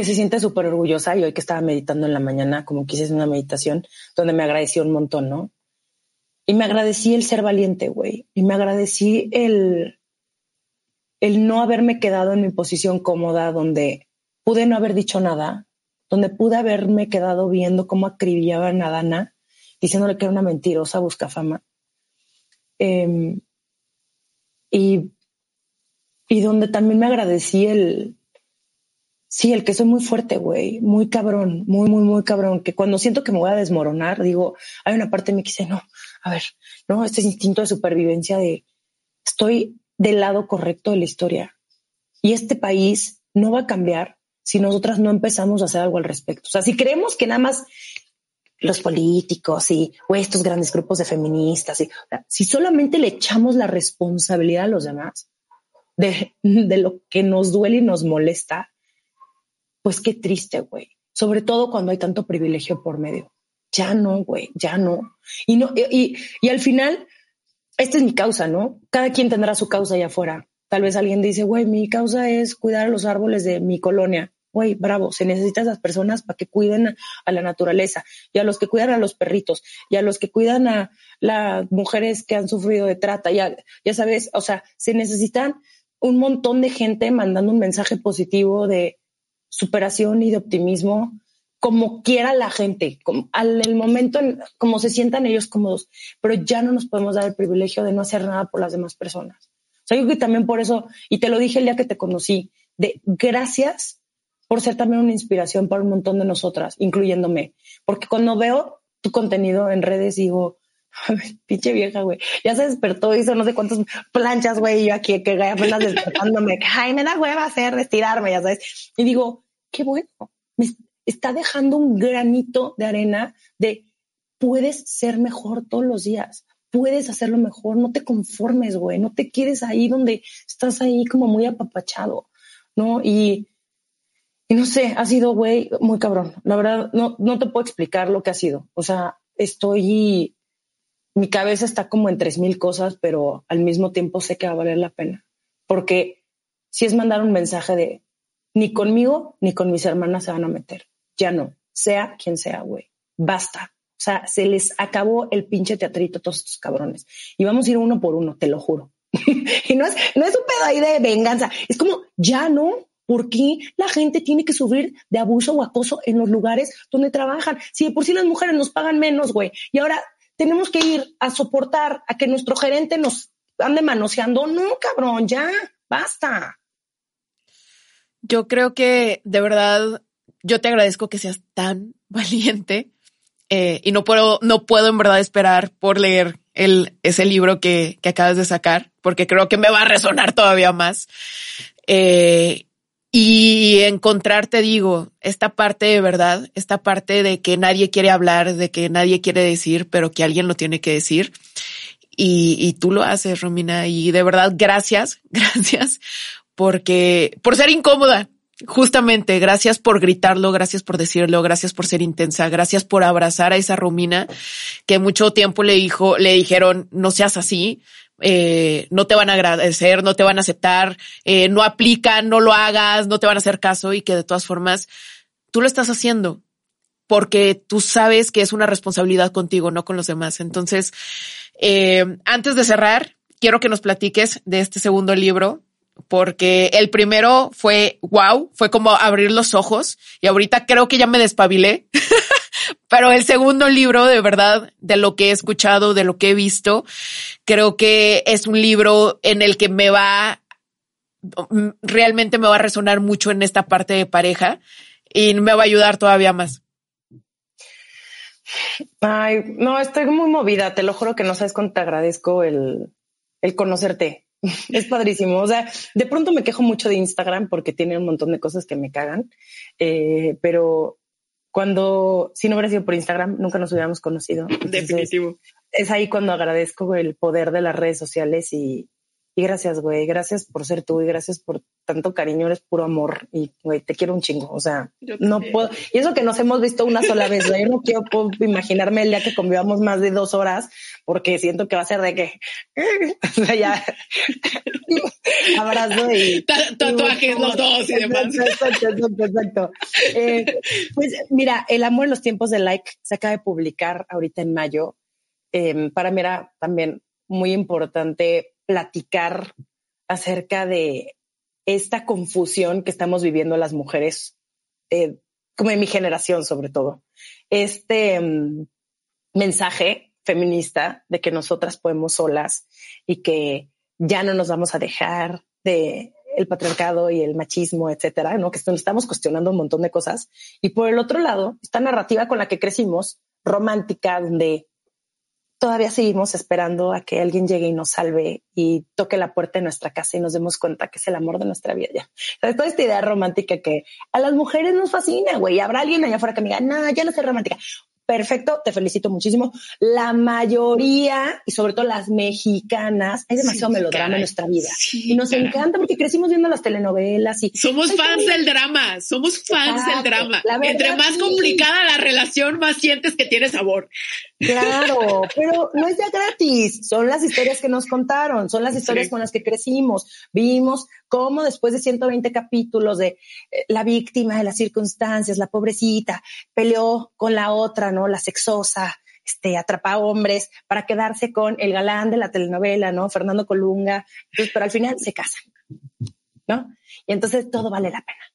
que se siente súper orgullosa y hoy que estaba meditando en la mañana, como quise hacer una meditación, donde me agradeció un montón, ¿no? Y me agradecí el ser valiente, güey. Y me agradecí el, el no haberme quedado en mi posición cómoda, donde pude no haber dicho nada, donde pude haberme quedado viendo cómo acribillaban a Dana, diciéndole que era una mentirosa busca fama. Em, y, y donde también me agradecí el, sí, el que soy muy fuerte, güey, muy cabrón, muy, muy, muy cabrón, que cuando siento que me voy a desmoronar, digo, hay una parte de mí que dice, no, a ver, no, este instinto de supervivencia de estoy del lado correcto de la historia y este país no va a cambiar si nosotras no empezamos a hacer algo al respecto. O sea, si creemos que nada más los políticos y o estos grandes grupos de feministas, y, si solamente le echamos la responsabilidad a los demás de, de lo que nos duele y nos molesta, pues qué triste, güey. Sobre todo cuando hay tanto privilegio por medio. Ya no, güey, ya no. Y no, y, y al final, esta es mi causa, ¿no? Cada quien tendrá su causa allá afuera. Tal vez alguien dice, güey, mi causa es cuidar los árboles de mi colonia güey, bravo, se necesita esas personas para que cuiden a, la naturaleza y a los que cuidan a los perritos y a los que cuidan a las mujeres que han sufrido de trata, ya, ya sabes, o sea, se necesitan un montón de gente mandando un mensaje positivo de superación y de optimismo, como quiera la gente, como, al momento, en, como se sientan ellos cómodos, pero ya no nos podemos dar el privilegio de no hacer nada por las demás personas. O sea, yo que también por eso, y te lo dije el día que te conocí, de gracias por ser también una inspiración para un montón de nosotras, incluyéndome. Porque cuando veo tu contenido en redes digo, pinche vieja, güey, ya se despertó, hizo no sé cuántas planchas, güey, y yo aquí que apenas despertándome, ay, me da hueva hacer, estirarme, ya sabes. Y digo, qué bueno, me está dejando un granito de arena de puedes ser mejor todos los días, puedes hacerlo mejor, no te conformes, güey, no te quedes ahí donde estás ahí como muy apapachado, ¿no? Y y no sé, ha sido, güey, muy cabrón. La verdad, no, no te puedo explicar lo que ha sido. O sea, estoy, mi cabeza está como en tres mil cosas, pero al mismo tiempo sé que va a valer la pena. Porque si es mandar un mensaje de ni conmigo ni con mis hermanas se van a meter. Ya no, sea quien sea, güey. Basta. O sea, se les acabó el pinche teatrito a todos estos cabrones. Y vamos a ir uno por uno, te lo juro. y no es, no es un pedo ahí de venganza. Es como, ya no, ¿Por qué la gente tiene que sufrir de abuso o acoso en los lugares donde trabajan? Si de por sí las mujeres nos pagan menos, güey, y ahora tenemos que ir a soportar a que nuestro gerente nos ande manoseando. No, cabrón, ya, basta. Yo creo que de verdad, yo te agradezco que seas tan valiente eh, y no puedo, no puedo en verdad esperar por leer el, ese libro que, que acabas de sacar, porque creo que me va a resonar todavía más. Eh, y encontrar, te digo, esta parte de verdad, esta parte de que nadie quiere hablar, de que nadie quiere decir, pero que alguien lo tiene que decir. Y, y tú lo haces, Romina. Y de verdad, gracias, gracias, porque por ser incómoda, justamente, gracias por gritarlo, gracias por decirlo, gracias por ser intensa, gracias por abrazar a esa Romina que mucho tiempo le dijo, le dijeron, no seas así, eh, no te van a agradecer, no te van a aceptar, eh, no aplican, no lo hagas, no te van a hacer caso y que de todas formas tú lo estás haciendo porque tú sabes que es una responsabilidad contigo, no con los demás. Entonces, eh, antes de cerrar, quiero que nos platiques de este segundo libro, porque el primero fue wow, fue como abrir los ojos y ahorita creo que ya me despabilé. Pero el segundo libro, de verdad, de lo que he escuchado, de lo que he visto, creo que es un libro en el que me va, realmente me va a resonar mucho en esta parte de pareja y me va a ayudar todavía más. Ay, no, estoy muy movida, te lo juro que no sabes cuánto te agradezco el, el conocerte. Es padrísimo. O sea, de pronto me quejo mucho de Instagram porque tiene un montón de cosas que me cagan, eh, pero cuando, si no hubiera sido por Instagram, nunca nos hubiéramos conocido. Definitivo. Es ahí cuando agradezco el poder de las redes sociales y, y gracias, güey. Gracias por ser tú y gracias por tanto cariño. Eres puro amor y, güey, te quiero un chingo. O sea, no puedo. Y eso que nos hemos visto una sola vez, güey. Yo no quiero imaginarme el día que convivamos más de dos horas porque siento que va a ser de que, o sea, ya abrazo y tatuajes los dos y demás. Exacto, exacto, exacto. Eh, pues mira, El amor en los tiempos de like se acaba de publicar ahorita en mayo. Eh, para mí era también muy importante platicar acerca de esta confusión que estamos viviendo las mujeres, eh, como en mi generación sobre todo. Este mm, mensaje feminista de que nosotras podemos solas y que ya no nos vamos a dejar de el patriarcado y el machismo, etcétera, ¿no? Que estamos cuestionando un montón de cosas. Y por el otro lado, esta narrativa con la que crecimos, romántica, donde todavía seguimos esperando a que alguien llegue y nos salve y toque la puerta de nuestra casa y nos demos cuenta que es el amor de nuestra vida ya. toda esta idea romántica que a las mujeres nos fascina, güey. Habrá alguien allá afuera que me diga, no, ya no soy romántica perfecto, te felicito muchísimo. La mayoría, y sobre todo las mexicanas, hay demasiado melodrama en nuestra vida. y nos encanta porque crecimos viendo las telenovelas y... Somos fans del drama, somos fans del drama. Entre más complicada la relación, más sientes que tiene sabor. Claro, pero no es ya gratis, son las historias que nos contaron, son las historias con las que crecimos. Vimos cómo después de 120 capítulos de eh, la víctima de las circunstancias, la pobrecita, peleó con la otra, ¿no? La sexosa, este, atrapa hombres para quedarse con el galán de la telenovela, ¿no? Fernando Colunga. pero al final se casan, ¿no? Y entonces todo vale la pena.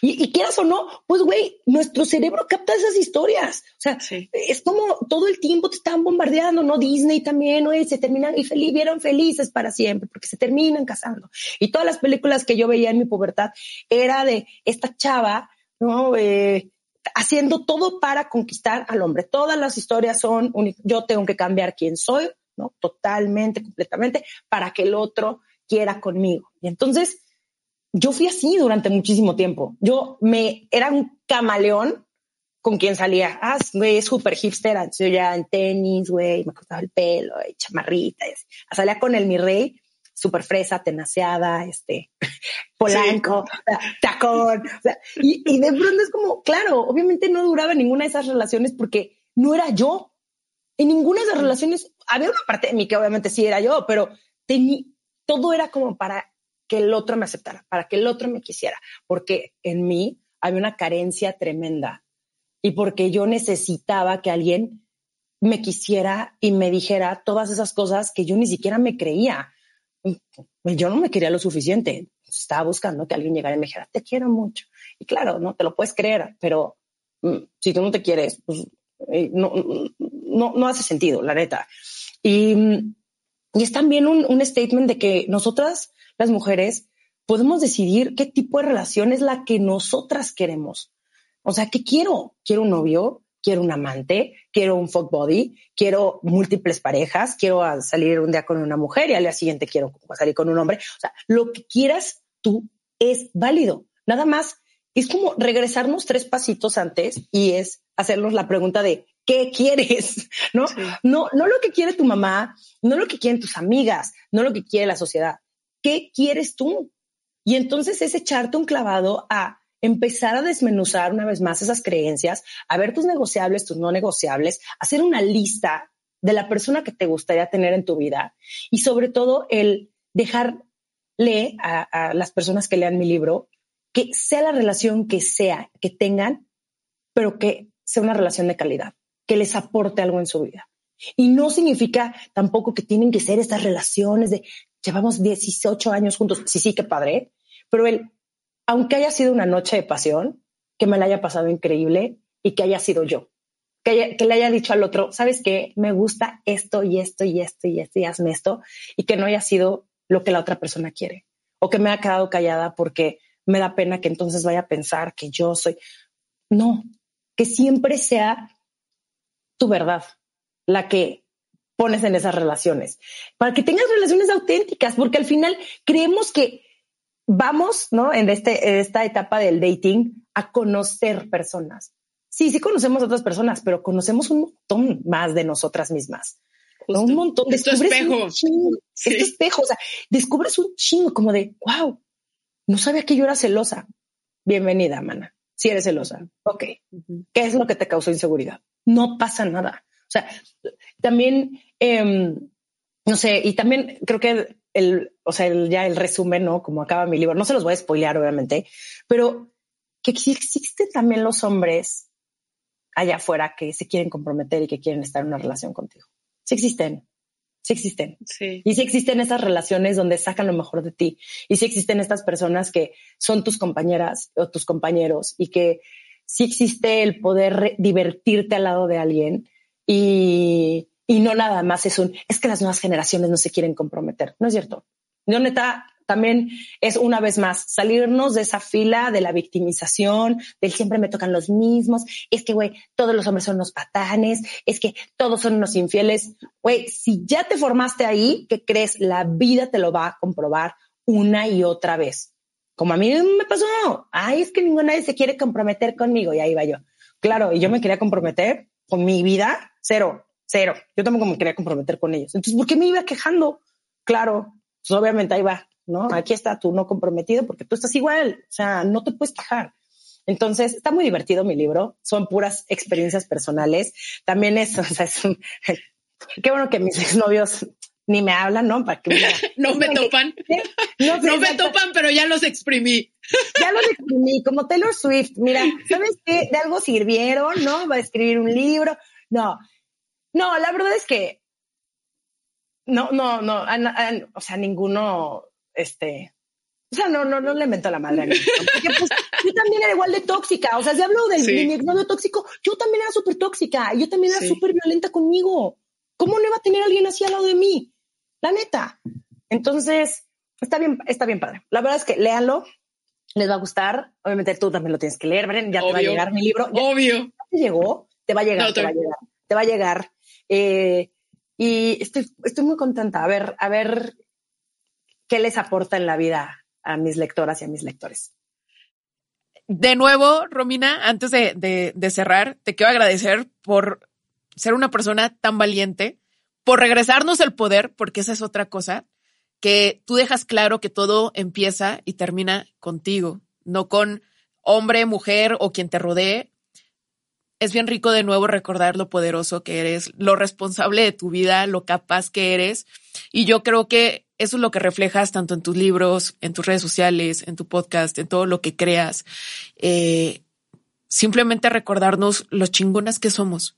Y, quieras o no, pues güey, nuestro cerebro capta esas historias. O sea, es como todo el tiempo te están bombardeando, ¿no? Disney también, oye, se terminan y feliz, vieron felices para siempre porque se terminan casando. Y todas las películas que yo veía en mi pubertad era de esta chava, ¿no? Eh, haciendo todo para conquistar al hombre. Todas las historias son, yo tengo que cambiar quién soy, ¿no? Totalmente, completamente, para que el otro quiera conmigo. Y entonces, yo fui así durante muchísimo tiempo. Yo me era un camaleón con quien salía. Ah, güey, es súper hipster. Yo ya en tenis, güey, me cortaba el pelo, y chamarrita. Y Salía con el mi rey, súper fresa, tenaceada, este, polanco, tacón. y, y de pronto es como, claro, obviamente no duraba ninguna de esas relaciones porque no era yo. En ninguna de esas relaciones había una parte de mí que obviamente sí era yo, pero todo era como para que el otro me aceptara, para que el otro me quisiera, porque en mí había una carencia tremenda y porque yo necesitaba que alguien me quisiera y me dijera todas esas cosas que yo ni siquiera me creía. Yo no me quería lo suficiente. Estaba buscando que alguien llegara y me dijera, te quiero mucho. Y claro, no te lo puedes creer, pero mm, si tú no te quieres, pues eh, no, no, no hace sentido, la neta. Y, y es también un, un statement de que nosotras las mujeres podemos decidir qué tipo de relación es la que nosotras queremos. O sea, ¿qué quiero? ¿Quiero un novio? ¿Quiero un amante? ¿Quiero un fuck body? ¿Quiero múltiples parejas? ¿Quiero salir un día con una mujer y al día siguiente quiero salir con un hombre? O sea, lo que quieras tú es válido. Nada más es como regresarnos tres pasitos antes y es hacernos la pregunta de ¿qué quieres? ¿No? No, no lo que quiere tu mamá, no lo que quieren tus amigas, no lo que quiere la sociedad. ¿Qué quieres tú? Y entonces es echarte un clavado a empezar a desmenuzar una vez más esas creencias, a ver tus negociables, tus no negociables, hacer una lista de la persona que te gustaría tener en tu vida y sobre todo el dejarle a, a las personas que lean mi libro que sea la relación que sea, que tengan, pero que sea una relación de calidad, que les aporte algo en su vida. Y no significa tampoco que tienen que ser estas relaciones de llevamos 18 años juntos, sí, sí, qué padre, pero él, aunque haya sido una noche de pasión, que me la haya pasado increíble y que haya sido yo, que, que le haya dicho al otro, sabes qué, me gusta esto y esto y esto y esto y hazme esto, y que no haya sido lo que la otra persona quiere, o que me ha quedado callada porque me da pena que entonces vaya a pensar que yo soy. No, que siempre sea tu verdad la que pones en esas relaciones, para que tengas relaciones auténticas, porque al final creemos que vamos, ¿no? En, este, esta etapa del dating a conocer personas, sí, sí conocemos a otras personas, pero conocemos un montón más de nosotras mismas. Un montón. de espejo. Este espejo. O sea, descubres un chingo como de, wow, no sabía que yo era celosa. Bienvenida, mana. Si eres celosa. Ok. ¿Qué es lo que te causó inseguridad? No pasa nada. O sea, también, em, no sé, y también creo que el, o sea, el, ya el resumen, ¿no? Como acaba mi libro, no se los voy a spoilear, obviamente, pero que existen también los hombres allá afuera que se quieren comprometer y que quieren estar en una relación contigo. Sí existen, sí existen. Sí. Y sí existen esas relaciones donde sacan lo mejor de ti. Y sí existen estas personas que son tus compañeras o tus compañeros y que sí existe el poder divertirte al lado de alguien y, y no nada más es un, es que las nuevas generaciones no se quieren comprometer. No es cierto. Yo neta, también es una vez más salirnos de esa fila de la victimización, del siempre me tocan los mismos, es que, güey, todos los hombres son unos patanes, es que todos son unos infieles. Güey, si ya te formaste ahí, ¿qué crees? La vida te lo va a comprobar una y otra vez. Como a mí me pasó, ay, es que ninguna se quiere comprometer conmigo y ahí va yo. Claro, y yo me quería comprometer con mi vida, cero, cero. Yo tampoco me quería comprometer con ellos. Entonces, ¿por qué me iba quejando? Claro, pues obviamente ahí va, ¿no? Aquí está tú no comprometido porque tú estás igual, o sea, no te puedes quejar. Entonces, está muy divertido mi libro, son puras experiencias personales. También es, o sea, es un, qué bueno que mis exnovios ni me hablan, ¿no? Para que no me topan. No, no me topan, pero ya los exprimí. Ya los exprimí, como Taylor Swift. Mira, ¿sabes qué? De algo sirvieron, ¿no? Va a escribir un libro. No, no, la verdad es que no, no, no, o sea, ninguno, este, o sea, no, no, no le inventó la madre a mí. Porque pues yo también era igual de tóxica. O sea, si hablo del, de mi exnovio tóxico, yo también era súper tóxica. Yo también era súper violenta conmigo. ¿Cómo no iba a tener alguien así al lado de mí? La neta. Entonces, está bien, está bien padre. La verdad es que léanlo, les va a gustar. Obviamente tú también lo tienes que leer, Bren, ya te va a llegar mi libro. Obvio. te llegó, te va a llegar, te va a llegar, te va a llegar. Eh, y estoy, muy contenta. A ver, a ver qué les aporta en la vida a mis lectoras y a mis lectores. De nuevo, Romina, antes de, de, cerrar, te quiero agradecer por ser una persona tan valiente, por regresarnos el poder, porque esa es otra cosa, que tú dejas claro que todo empieza y termina contigo, no con hombre, mujer o quien te rodee, es bien rico de nuevo recordar lo poderoso que eres, lo responsable de tu vida, lo capaz que eres. Y yo creo que eso es lo que reflejas tanto en tus libros, en tus redes sociales, en tu podcast, en todo lo que creas. Eh, simplemente recordarnos los chingonas que somos.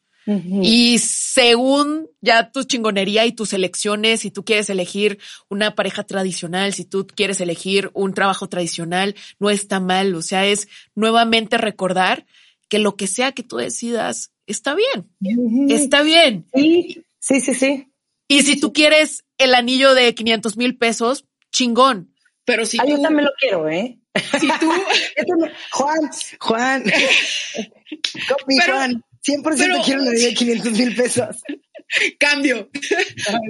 Y según ya tu chingonería y tus elecciones, si tú quieres elegir una pareja tradicional, si tú quieres elegir un trabajo tradicional, no está mal. O sea, es nuevamente recordar que lo que sea que tú decidas está bien, está bien. Sí, sí, sí, sí. Y si tú quieres el anillo de 500 mil pesos, chingón. Pero si ah, yo también lo quiero, ¿eh? Si tú... Juan, Juan, copy, Juan, 100% quiero el anillo de 500 mil pesos. Cambio.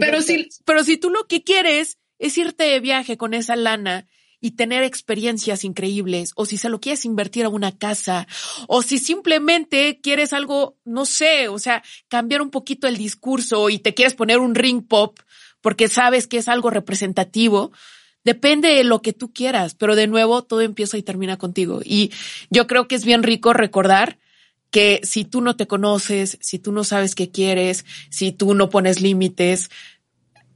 pero si, pero si tú lo que quieres es irte de viaje con esa lana y tener experiencias increíbles, o si se lo quieres invertir a una casa, o si simplemente quieres algo, no sé, o sea, cambiar un poquito el discurso y te quieres poner un ring pop porque sabes que es algo representativo, depende de lo que tú quieras, pero de nuevo todo empieza y termina contigo. Y yo creo que es bien rico recordar que si tú no te conoces, si tú no sabes qué quieres, si tú no pones límites,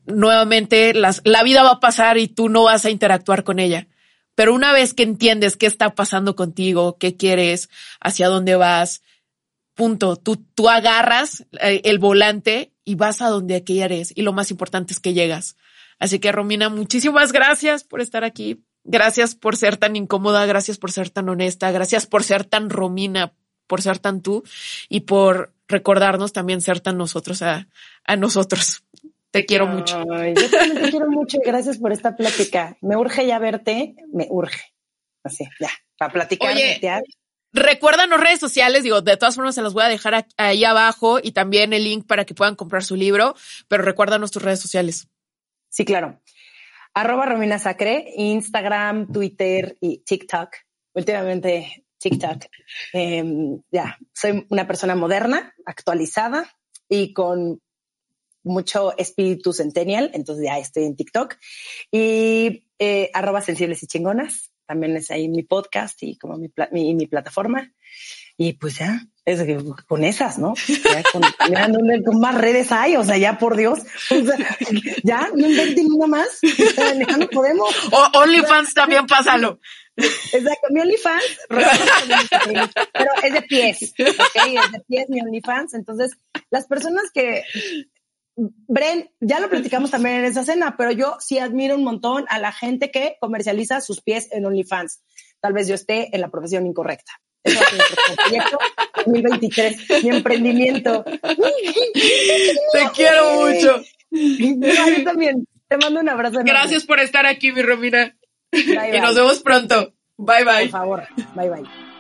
nuevamente la vida va a pasar y tú no vas a interactuar con ella. Pero una vez que entiendes qué está pasando contigo, qué quieres, hacia dónde vas, punto, tú, tú agarras eh, el volante y vas a donde quieres. Y lo más importante es que llegas. Así que Romina, muchísimas gracias por estar aquí. Gracias por ser tan incómoda, gracias por ser tan honesta, gracias por ser tan Romina, por ser tan tú y por recordarnos también ser tan nosotros a, a nosotros. Te quiero mucho. yo también te quiero mucho y gracias por esta plática. Me urge ya verte, me urge. Así, ya, para platicar. Oye, recuérdanos redes sociales, digo, de todas formas se las voy a dejar ahí abajo y también el link para que puedan comprar su libro, pero recuérdanos tus redes sociales. Sí, claro. Arroba Romina Sacre, Instagram, Twitter y TikTok. Últimamente TikTok. Em, ya, soy una persona moderna, actualizada y con mucho espíritu centennial, entonces ya estoy en TikTok. Y eh, arroba sensibles y chingonas, también es ahí mi podcast y como mi, mi, mi plataforma. Y pues ya, es que con esas, ¿no? Ya con, ya no, con más redes hay, o sea, ya por Dios, o sea, ya no inventen una más, ya no podemos. O OnlyFans también pásalo. Exacto, mi OnlyFans, pero es de pies, ¿ok? Es de pies mi OnlyFans. Entonces, las personas que, Bren, ya lo platicamos también en esa cena, pero yo sí admiro un montón a la gente que comercializa sus pies en OnlyFans. Tal vez yo esté en la profesión incorrecta. Eso es mi proyecto 2023, mi emprendimiento. Te quiero mucho. Yo también. Te mando un abrazo. Gracias por estar aquí, mi Romina. y nos vemos pronto. Bye bye. Por favor. Bye bye.